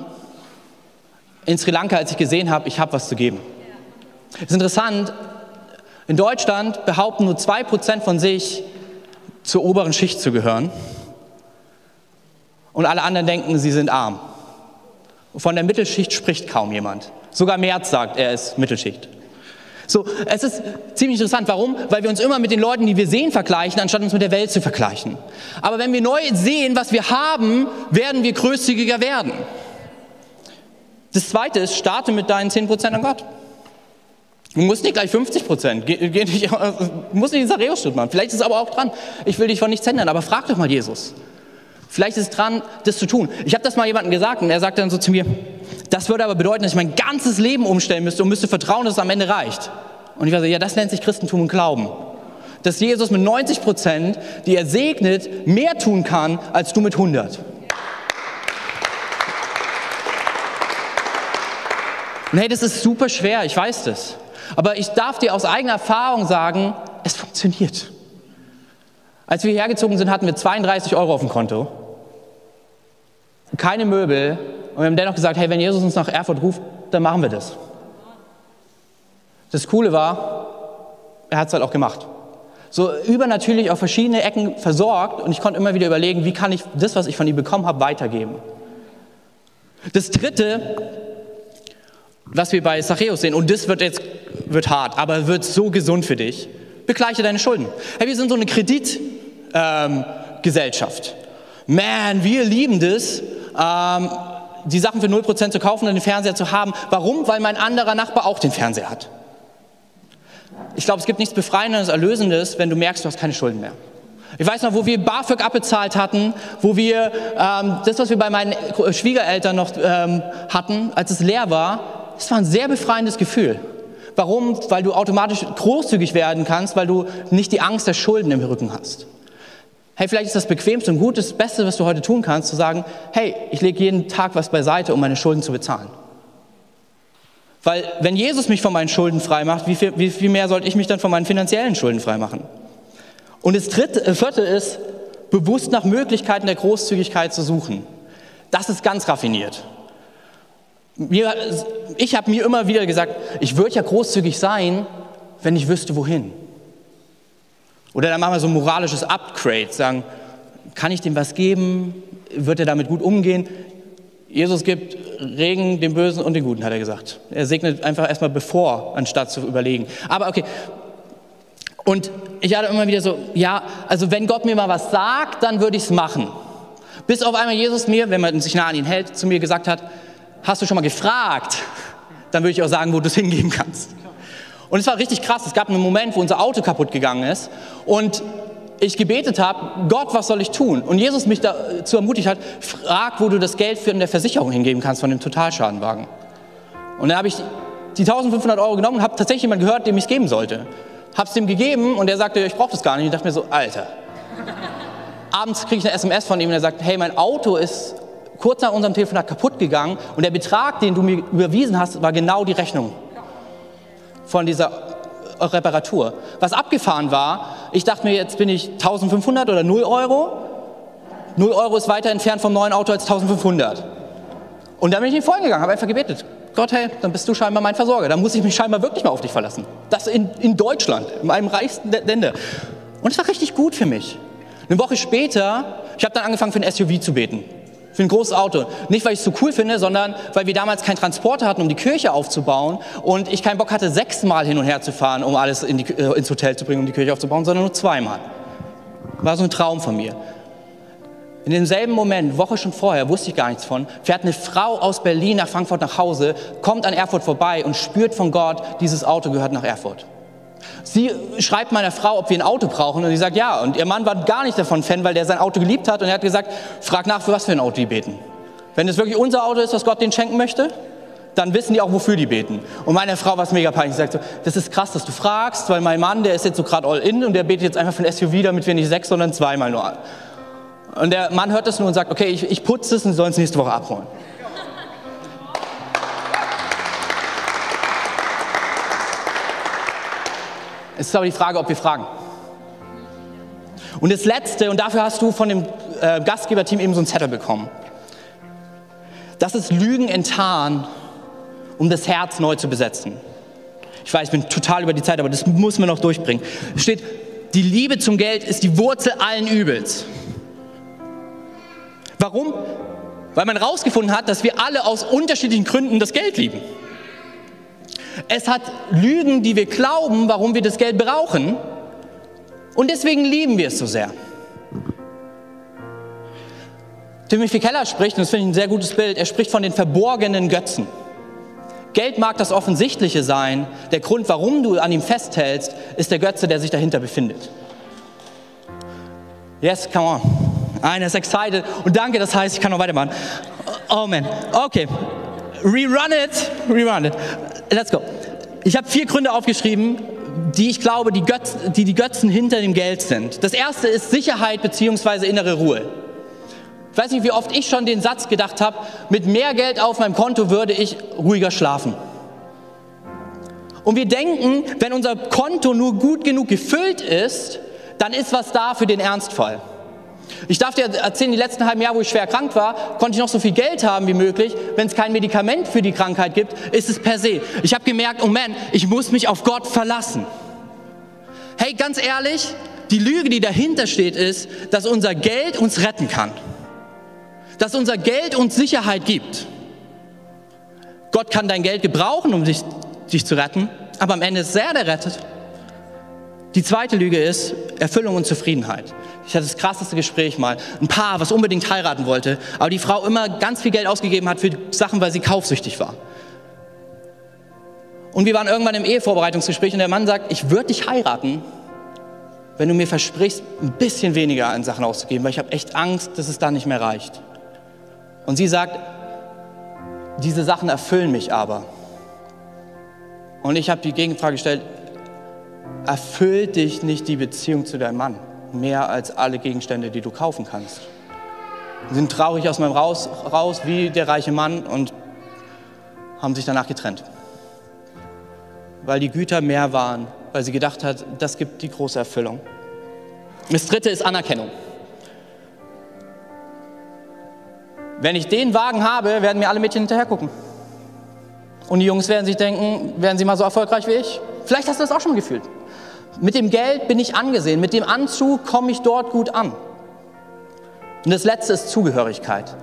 In Sri Lanka, als ich gesehen habe, ich habe was zu geben. Es ist interessant, in Deutschland behaupten nur 2% von sich, zur oberen Schicht zu gehören. Und alle anderen denken, sie sind arm. Von der Mittelschicht spricht kaum jemand. Sogar Merz sagt, er ist Mittelschicht. So, es ist ziemlich interessant. Warum? Weil wir uns immer mit den Leuten, die wir sehen, vergleichen, anstatt uns mit der Welt zu vergleichen. Aber wenn wir neu sehen, was wir haben, werden wir großzügiger werden. Das zweite ist, starte mit deinen 10% an Gott. Du musst nicht gleich 50 Prozent, geh, musst nicht den Sareus machen. Vielleicht ist es aber auch dran. Ich will dich von nichts ändern, aber frag doch mal Jesus. Vielleicht ist es dran, das zu tun. Ich habe das mal jemandem gesagt und er sagte dann so zu mir, das würde aber bedeuten, dass ich mein ganzes Leben umstellen müsste und müsste vertrauen, dass es am Ende reicht. Und ich war so, ja, das nennt sich Christentum und Glauben. Dass Jesus mit 90 Prozent, die er segnet, mehr tun kann, als du mit 100. Und hey, das ist super schwer, ich weiß das. Aber ich darf dir aus eigener Erfahrung sagen, es funktioniert. Als wir hierher gezogen sind, hatten wir 32 Euro auf dem Konto, keine Möbel und wir haben dennoch gesagt, hey, wenn Jesus uns nach Erfurt ruft, dann machen wir das. Das Coole war, er hat es halt auch gemacht. So übernatürlich auf verschiedene Ecken versorgt und ich konnte immer wieder überlegen, wie kann ich das, was ich von ihm bekommen habe, weitergeben. Das Dritte, was wir bei Zachäus sehen, und das wird jetzt wird hart, aber wird so gesund für dich, begleiche deine Schulden. Hey, wir sind so eine Kreditgesellschaft. Ähm, Man, wir lieben das, ähm, die Sachen für 0% zu kaufen und den Fernseher zu haben. Warum? Weil mein anderer Nachbar auch den Fernseher hat. Ich glaube, es gibt nichts Befreiendes, Erlösendes, wenn du merkst, du hast keine Schulden mehr. Ich weiß noch, wo wir BAföG abbezahlt hatten, wo wir ähm, das, was wir bei meinen Schwiegereltern noch ähm, hatten, als es leer war, das war ein sehr befreiendes Gefühl. Warum? Weil du automatisch großzügig werden kannst, weil du nicht die Angst der Schulden im Rücken hast. Hey, vielleicht ist das bequemste und gutes, Beste, was du heute tun kannst, zu sagen, hey, ich lege jeden Tag was beiseite, um meine Schulden zu bezahlen. Weil wenn Jesus mich von meinen Schulden frei macht, wie viel, wie viel mehr sollte ich mich dann von meinen finanziellen Schulden frei machen? Und das dritte, äh, vierte ist, bewusst nach Möglichkeiten der Großzügigkeit zu suchen. Das ist ganz raffiniert. Mir, ich habe mir immer wieder gesagt, ich würde ja großzügig sein, wenn ich wüsste, wohin. Oder dann machen wir so ein moralisches Upgrade, sagen, kann ich dem was geben? Wird er damit gut umgehen? Jesus gibt Regen dem Bösen und den Guten, hat er gesagt. Er segnet einfach erstmal bevor, anstatt zu überlegen. Aber okay. Und ich hatte immer wieder so, ja, also wenn Gott mir mal was sagt, dann würde ich es machen. Bis auf einmal Jesus mir, wenn man sich nah an ihn hält, zu mir gesagt hat, hast du schon mal gefragt? Dann würde ich auch sagen, wo du es hingeben kannst. Und es war richtig krass. Es gab einen Moment, wo unser Auto kaputt gegangen ist und ich gebetet habe, Gott, was soll ich tun? Und Jesus mich dazu ermutigt hat, frag, wo du das Geld für eine Versicherung hingeben kannst von dem Totalschadenwagen. Und dann habe ich die 1500 Euro genommen und habe tatsächlich jemanden gehört, dem ich es geben sollte. Habe es dem gegeben und er sagte, ich brauche das gar nicht. Ich dachte mir so, Alter. Abends kriege ich eine SMS von ihm und er sagt, hey, mein Auto ist kurz nach unserem Telefonat kaputt gegangen und der Betrag, den du mir überwiesen hast, war genau die Rechnung von dieser Reparatur. Was abgefahren war, ich dachte mir, jetzt bin ich 1500 oder 0 Euro. 0 Euro ist weiter entfernt vom neuen Auto als 1500. Und dann bin ich in Folgen gegangen, habe einfach gebetet. Gott, hey, dann bist du scheinbar mein Versorger. Dann muss ich mich scheinbar wirklich mal auf dich verlassen. Das in, in Deutschland, in einem reichsten Länder. Und es war richtig gut für mich. Eine Woche später, ich habe dann angefangen für ein SUV zu beten. Für ein großes Auto. Nicht, weil ich es so cool finde, sondern weil wir damals keinen Transporter hatten, um die Kirche aufzubauen und ich keinen Bock hatte, sechsmal hin und her zu fahren, um alles in die, äh, ins Hotel zu bringen, um die Kirche aufzubauen, sondern nur zweimal. War so ein Traum von mir. In demselben Moment, Woche schon vorher, wusste ich gar nichts von, fährt eine Frau aus Berlin nach Frankfurt nach Hause, kommt an Erfurt vorbei und spürt von Gott, dieses Auto gehört nach Erfurt. Sie schreibt meiner Frau, ob wir ein Auto brauchen und sie sagt ja. Und ihr Mann war gar nicht davon Fan, weil der sein Auto geliebt hat und er hat gesagt, frag nach, für was für ein Auto die beten. Wenn es wirklich unser Auto ist, was Gott denen schenken möchte, dann wissen die auch, wofür die beten. Und meine Frau war es mega peinlich. Sie sagt so, das ist krass, dass du fragst, weil mein Mann, der ist jetzt so gerade all in und der betet jetzt einfach für ein SUV, damit wir nicht sechs, sondern zweimal nur. Und der Mann hört das nur und sagt, okay, ich, ich putze es und sollen es nächste Woche abholen. Es ist aber die Frage, ob wir fragen. Und das Letzte, und dafür hast du von dem äh, Gastgeberteam eben so einen Zettel bekommen. Das ist Lügen enttarnen, um das Herz neu zu besetzen. Ich weiß, ich bin total über die Zeit, aber das muss man noch durchbringen. Es steht, die Liebe zum Geld ist die Wurzel allen Übels. Warum? Weil man herausgefunden hat, dass wir alle aus unterschiedlichen Gründen das Geld lieben. Es hat Lügen, die wir glauben, warum wir das Geld brauchen. Und deswegen lieben wir es so sehr. Timothy Keller spricht, und das finde ich ein sehr gutes Bild, er spricht von den verborgenen Götzen. Geld mag das Offensichtliche sein. Der Grund, warum du an ihm festhältst, ist der Götze, der sich dahinter befindet. Yes, come on. Einer ist excited. Und danke, das heißt, ich kann noch weitermachen. Oh man. Okay. Rerun it. Rerun it. Let's go. Ich habe vier Gründe aufgeschrieben, die ich glaube, die, Götz, die die Götzen hinter dem Geld sind. Das erste ist Sicherheit bzw. innere Ruhe. Ich weiß nicht, wie oft ich schon den Satz gedacht habe, mit mehr Geld auf meinem Konto würde ich ruhiger schlafen. Und wir denken, wenn unser Konto nur gut genug gefüllt ist, dann ist was da für den Ernstfall. Ich darf dir erzählen, die letzten halben Jahre, wo ich schwer krank war, konnte ich noch so viel Geld haben wie möglich. Wenn es kein Medikament für die Krankheit gibt, ist es per se. Ich habe gemerkt, oh man, ich muss mich auf Gott verlassen. Hey, ganz ehrlich, die Lüge, die dahinter steht, ist, dass unser Geld uns retten kann. Dass unser Geld uns Sicherheit gibt. Gott kann dein Geld gebrauchen, um dich, dich zu retten, aber am Ende ist er, der rettet. Die zweite Lüge ist Erfüllung und Zufriedenheit. Ich hatte das krasseste Gespräch mal. Ein Paar, was unbedingt heiraten wollte, aber die Frau immer ganz viel Geld ausgegeben hat für Sachen, weil sie kaufsüchtig war. Und wir waren irgendwann im Ehevorbereitungsgespräch und der Mann sagt, ich würde dich heiraten, wenn du mir versprichst, ein bisschen weniger an Sachen auszugeben, weil ich habe echt Angst, dass es dann nicht mehr reicht. Und sie sagt, diese Sachen erfüllen mich aber. Und ich habe die Gegenfrage gestellt, erfüllt dich nicht die Beziehung zu deinem Mann mehr als alle Gegenstände, die du kaufen kannst? Sie sind traurig aus meinem raus, raus wie der reiche Mann und haben sich danach getrennt. Weil die Güter mehr waren, weil sie gedacht hat, das gibt die große Erfüllung. Das dritte ist Anerkennung. Wenn ich den Wagen habe, werden mir alle Mädchen hinterher gucken. Und die Jungs werden sich denken, werden sie mal so erfolgreich wie ich? Vielleicht hast du das auch schon gefühlt. Mit dem Geld bin ich angesehen, mit dem Anzug komme ich dort gut an. Und das letzte ist Zugehörigkeit.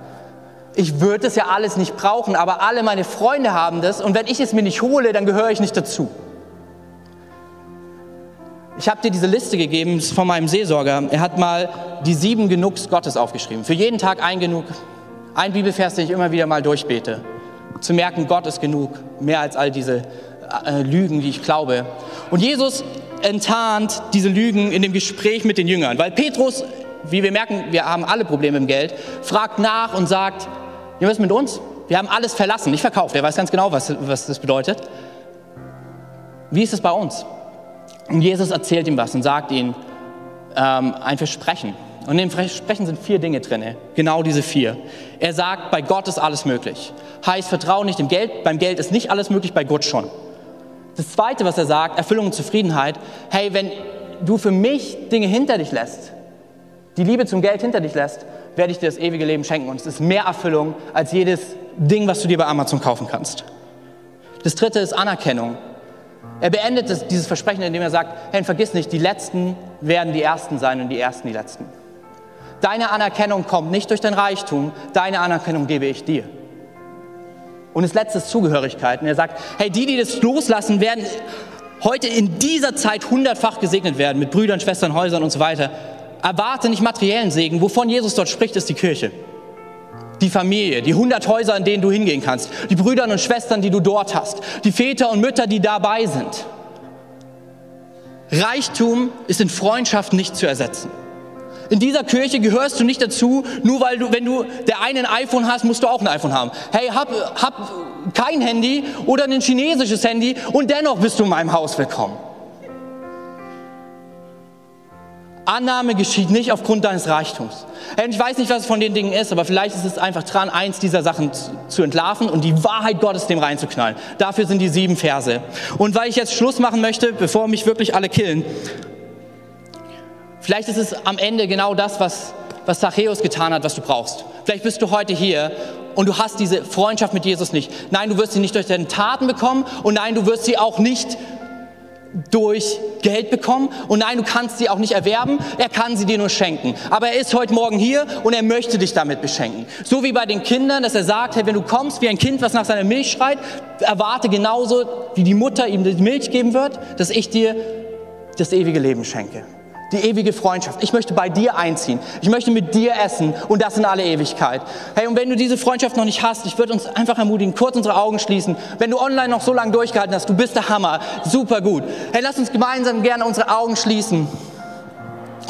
ich würde es ja alles nicht brauchen, aber alle meine Freunde haben das und wenn ich es mir nicht hole, dann gehöre ich nicht dazu. Ich habe dir diese Liste gegeben von meinem Seelsorger. Er hat mal die sieben Genugs Gottes aufgeschrieben. Für jeden Tag ein Genug. Ein Bibelvers, den ich immer wieder mal durchbete. Zu merken, Gott ist genug. Mehr als all diese äh, Lügen, die ich glaube. Und Jesus enttarnt diese Lügen in dem Gespräch mit den Jüngern. Weil Petrus, wie wir merken, wir haben alle Probleme im Geld, fragt nach und sagt, ja, was ist mit uns? Wir haben alles verlassen, nicht verkauft. Er weiß ganz genau, was, was das bedeutet. Wie ist es bei uns? Und Jesus erzählt ihm was und sagt ihm ähm, ein Versprechen. Und in dem Versprechen sind vier Dinge drin, genau diese vier. Er sagt, bei Gott ist alles möglich. Heißt, vertraue nicht dem Geld, beim Geld ist nicht alles möglich, bei Gott schon. Das Zweite, was er sagt, Erfüllung und Zufriedenheit. Hey, wenn du für mich Dinge hinter dich lässt, die Liebe zum Geld hinter dich lässt, werde ich dir das ewige Leben schenken. Und es ist mehr Erfüllung als jedes Ding, was du dir bei Amazon kaufen kannst. Das Dritte ist Anerkennung. Er beendet das, dieses Versprechen, indem er sagt, hey, vergiss nicht, die Letzten werden die Ersten sein und die Ersten die Letzten. Deine Anerkennung kommt nicht durch dein Reichtum, deine Anerkennung gebe ich dir. Und das letzte ist Zugehörigkeit. Und er sagt, hey, die, die das loslassen, werden heute in dieser Zeit hundertfach gesegnet werden mit Brüdern, Schwestern, Häusern und so weiter. Erwarte nicht materiellen Segen. Wovon Jesus dort spricht, ist die Kirche. Die Familie, die hundert Häuser, in denen du hingehen kannst, die Brüder und Schwestern, die du dort hast, die Väter und Mütter, die dabei sind. Reichtum ist in Freundschaft nicht zu ersetzen. In dieser Kirche gehörst du nicht dazu, nur weil du, wenn du der eine ein iPhone hast, musst du auch ein iPhone haben. Hey, hab, hab kein Handy oder ein chinesisches Handy und dennoch bist du in meinem Haus willkommen. Annahme geschieht nicht aufgrund deines Reichtums. Ich weiß nicht, was es von den Dingen ist, aber vielleicht ist es einfach dran, eins dieser Sachen zu entlarven und die Wahrheit Gottes dem reinzuknallen. Dafür sind die sieben Verse. Und weil ich jetzt Schluss machen möchte, bevor mich wirklich alle killen, vielleicht ist es am Ende genau das, was, was Zachäus getan hat, was du brauchst. Vielleicht bist du heute hier und du hast diese Freundschaft mit Jesus nicht. Nein, du wirst sie nicht durch deine Taten bekommen und nein, du wirst sie auch nicht durch Geld bekommen und nein, du kannst sie auch nicht erwerben, er kann sie dir nur schenken. Aber er ist heute Morgen hier und er möchte dich damit beschenken. So wie bei den Kindern, dass er sagt, hey, wenn du kommst wie ein Kind, was nach seiner Milch schreit, erwarte genauso, wie die Mutter ihm die Milch geben wird, dass ich dir das ewige Leben schenke die ewige Freundschaft. Ich möchte bei dir einziehen. Ich möchte mit dir essen und das in alle Ewigkeit. Hey, und wenn du diese Freundschaft noch nicht hast, ich würde uns einfach ermutigen, kurz unsere Augen schließen. Wenn du online noch so lange durchgehalten hast, du bist der Hammer. Super gut. Hey, lass uns gemeinsam gerne unsere Augen schließen.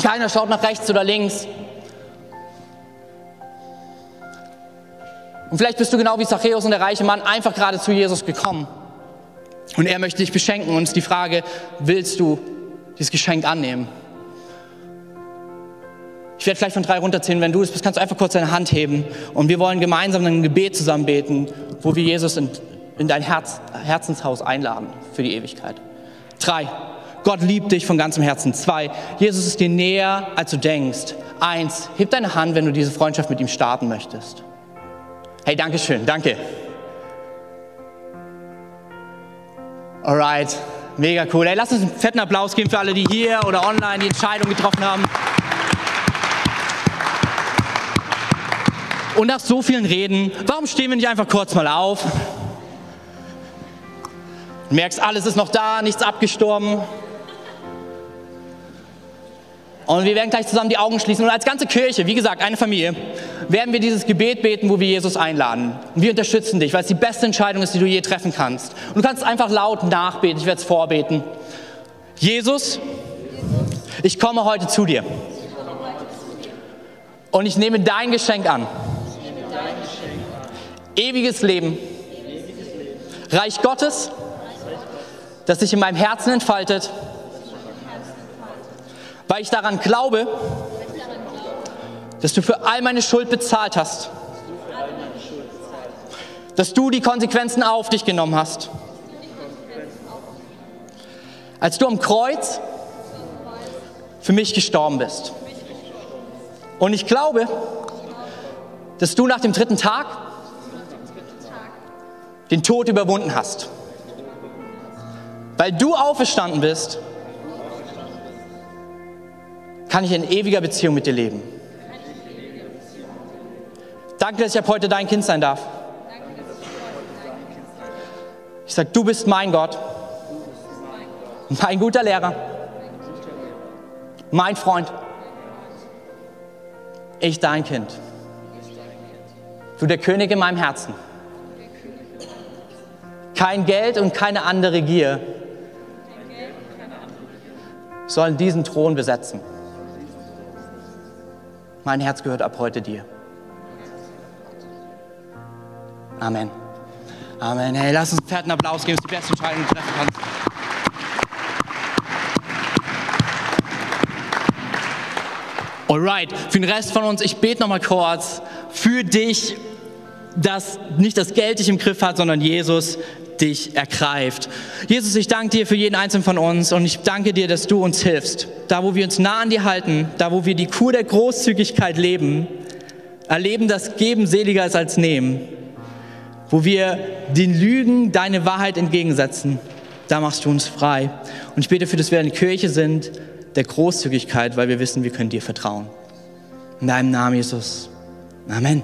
Keiner schaut nach rechts oder links. Und vielleicht bist du genau wie Zachäus und der reiche Mann einfach gerade zu Jesus gekommen. Und er möchte dich beschenken. Und ist die Frage, willst du dieses Geschenk annehmen? Ich werde vielleicht von drei runterzählen. Wenn du es bist, kannst du einfach kurz deine Hand heben. Und wir wollen gemeinsam ein Gebet zusammen beten, wo wir Jesus in, in dein Herz, Herzenshaus einladen für die Ewigkeit. Drei. Gott liebt dich von ganzem Herzen. Zwei. Jesus ist dir näher, als du denkst. Eins. Heb deine Hand, wenn du diese Freundschaft mit ihm starten möchtest. Hey, danke schön. Danke. Alright. Mega cool. Hey, lass uns einen fetten Applaus geben für alle, die hier oder online die Entscheidung getroffen haben. Und nach so vielen Reden, warum stehen wir nicht einfach kurz mal auf? Du merkst, alles ist noch da, nichts abgestorben. Und wir werden gleich zusammen die Augen schließen. Und als ganze Kirche, wie gesagt, eine Familie, werden wir dieses Gebet beten, wo wir Jesus einladen. Und wir unterstützen dich, weil es die beste Entscheidung ist, die du je treffen kannst. Und du kannst einfach laut nachbeten, ich werde es vorbeten. Jesus, ich komme heute zu dir. Und ich nehme dein Geschenk an ewiges Leben, Reich Gottes, das sich in meinem Herzen entfaltet, weil ich daran glaube, dass du für all meine Schuld bezahlt hast, dass du die Konsequenzen auf dich genommen hast. Als du am Kreuz für mich gestorben bist. Und ich glaube, dass du nach dem dritten Tag den Tod überwunden hast. Weil du auferstanden bist, kann ich in ewiger Beziehung mit dir leben. Danke, dass ich ab heute dein Kind sein darf. Ich sage, du bist mein Gott, mein guter Lehrer, mein Freund. Ich dein Kind. Du der König in meinem Herzen. Kein Geld und keine andere Gier sollen diesen Thron besetzen. Mein Herz gehört ab heute dir. Amen. Amen. Hey, lass uns einen fetten Applaus geben. Das ist die beste Entscheidung, die du treffen kannst. Alright, für den Rest von uns, ich bete nochmal kurz für dich, dass nicht das Geld dich im Griff hat, sondern Jesus dich ergreift. Jesus, ich danke dir für jeden einzelnen von uns und ich danke dir, dass du uns hilfst. Da, wo wir uns nah an dir halten, da, wo wir die Kur der Großzügigkeit leben, erleben, dass Geben seliger ist als Nehmen. Wo wir den Lügen deine Wahrheit entgegensetzen, da machst du uns frei. Und ich bete für, dass wir eine Kirche sind der Großzügigkeit, weil wir wissen, wir können dir vertrauen. In deinem Namen, Jesus. Amen.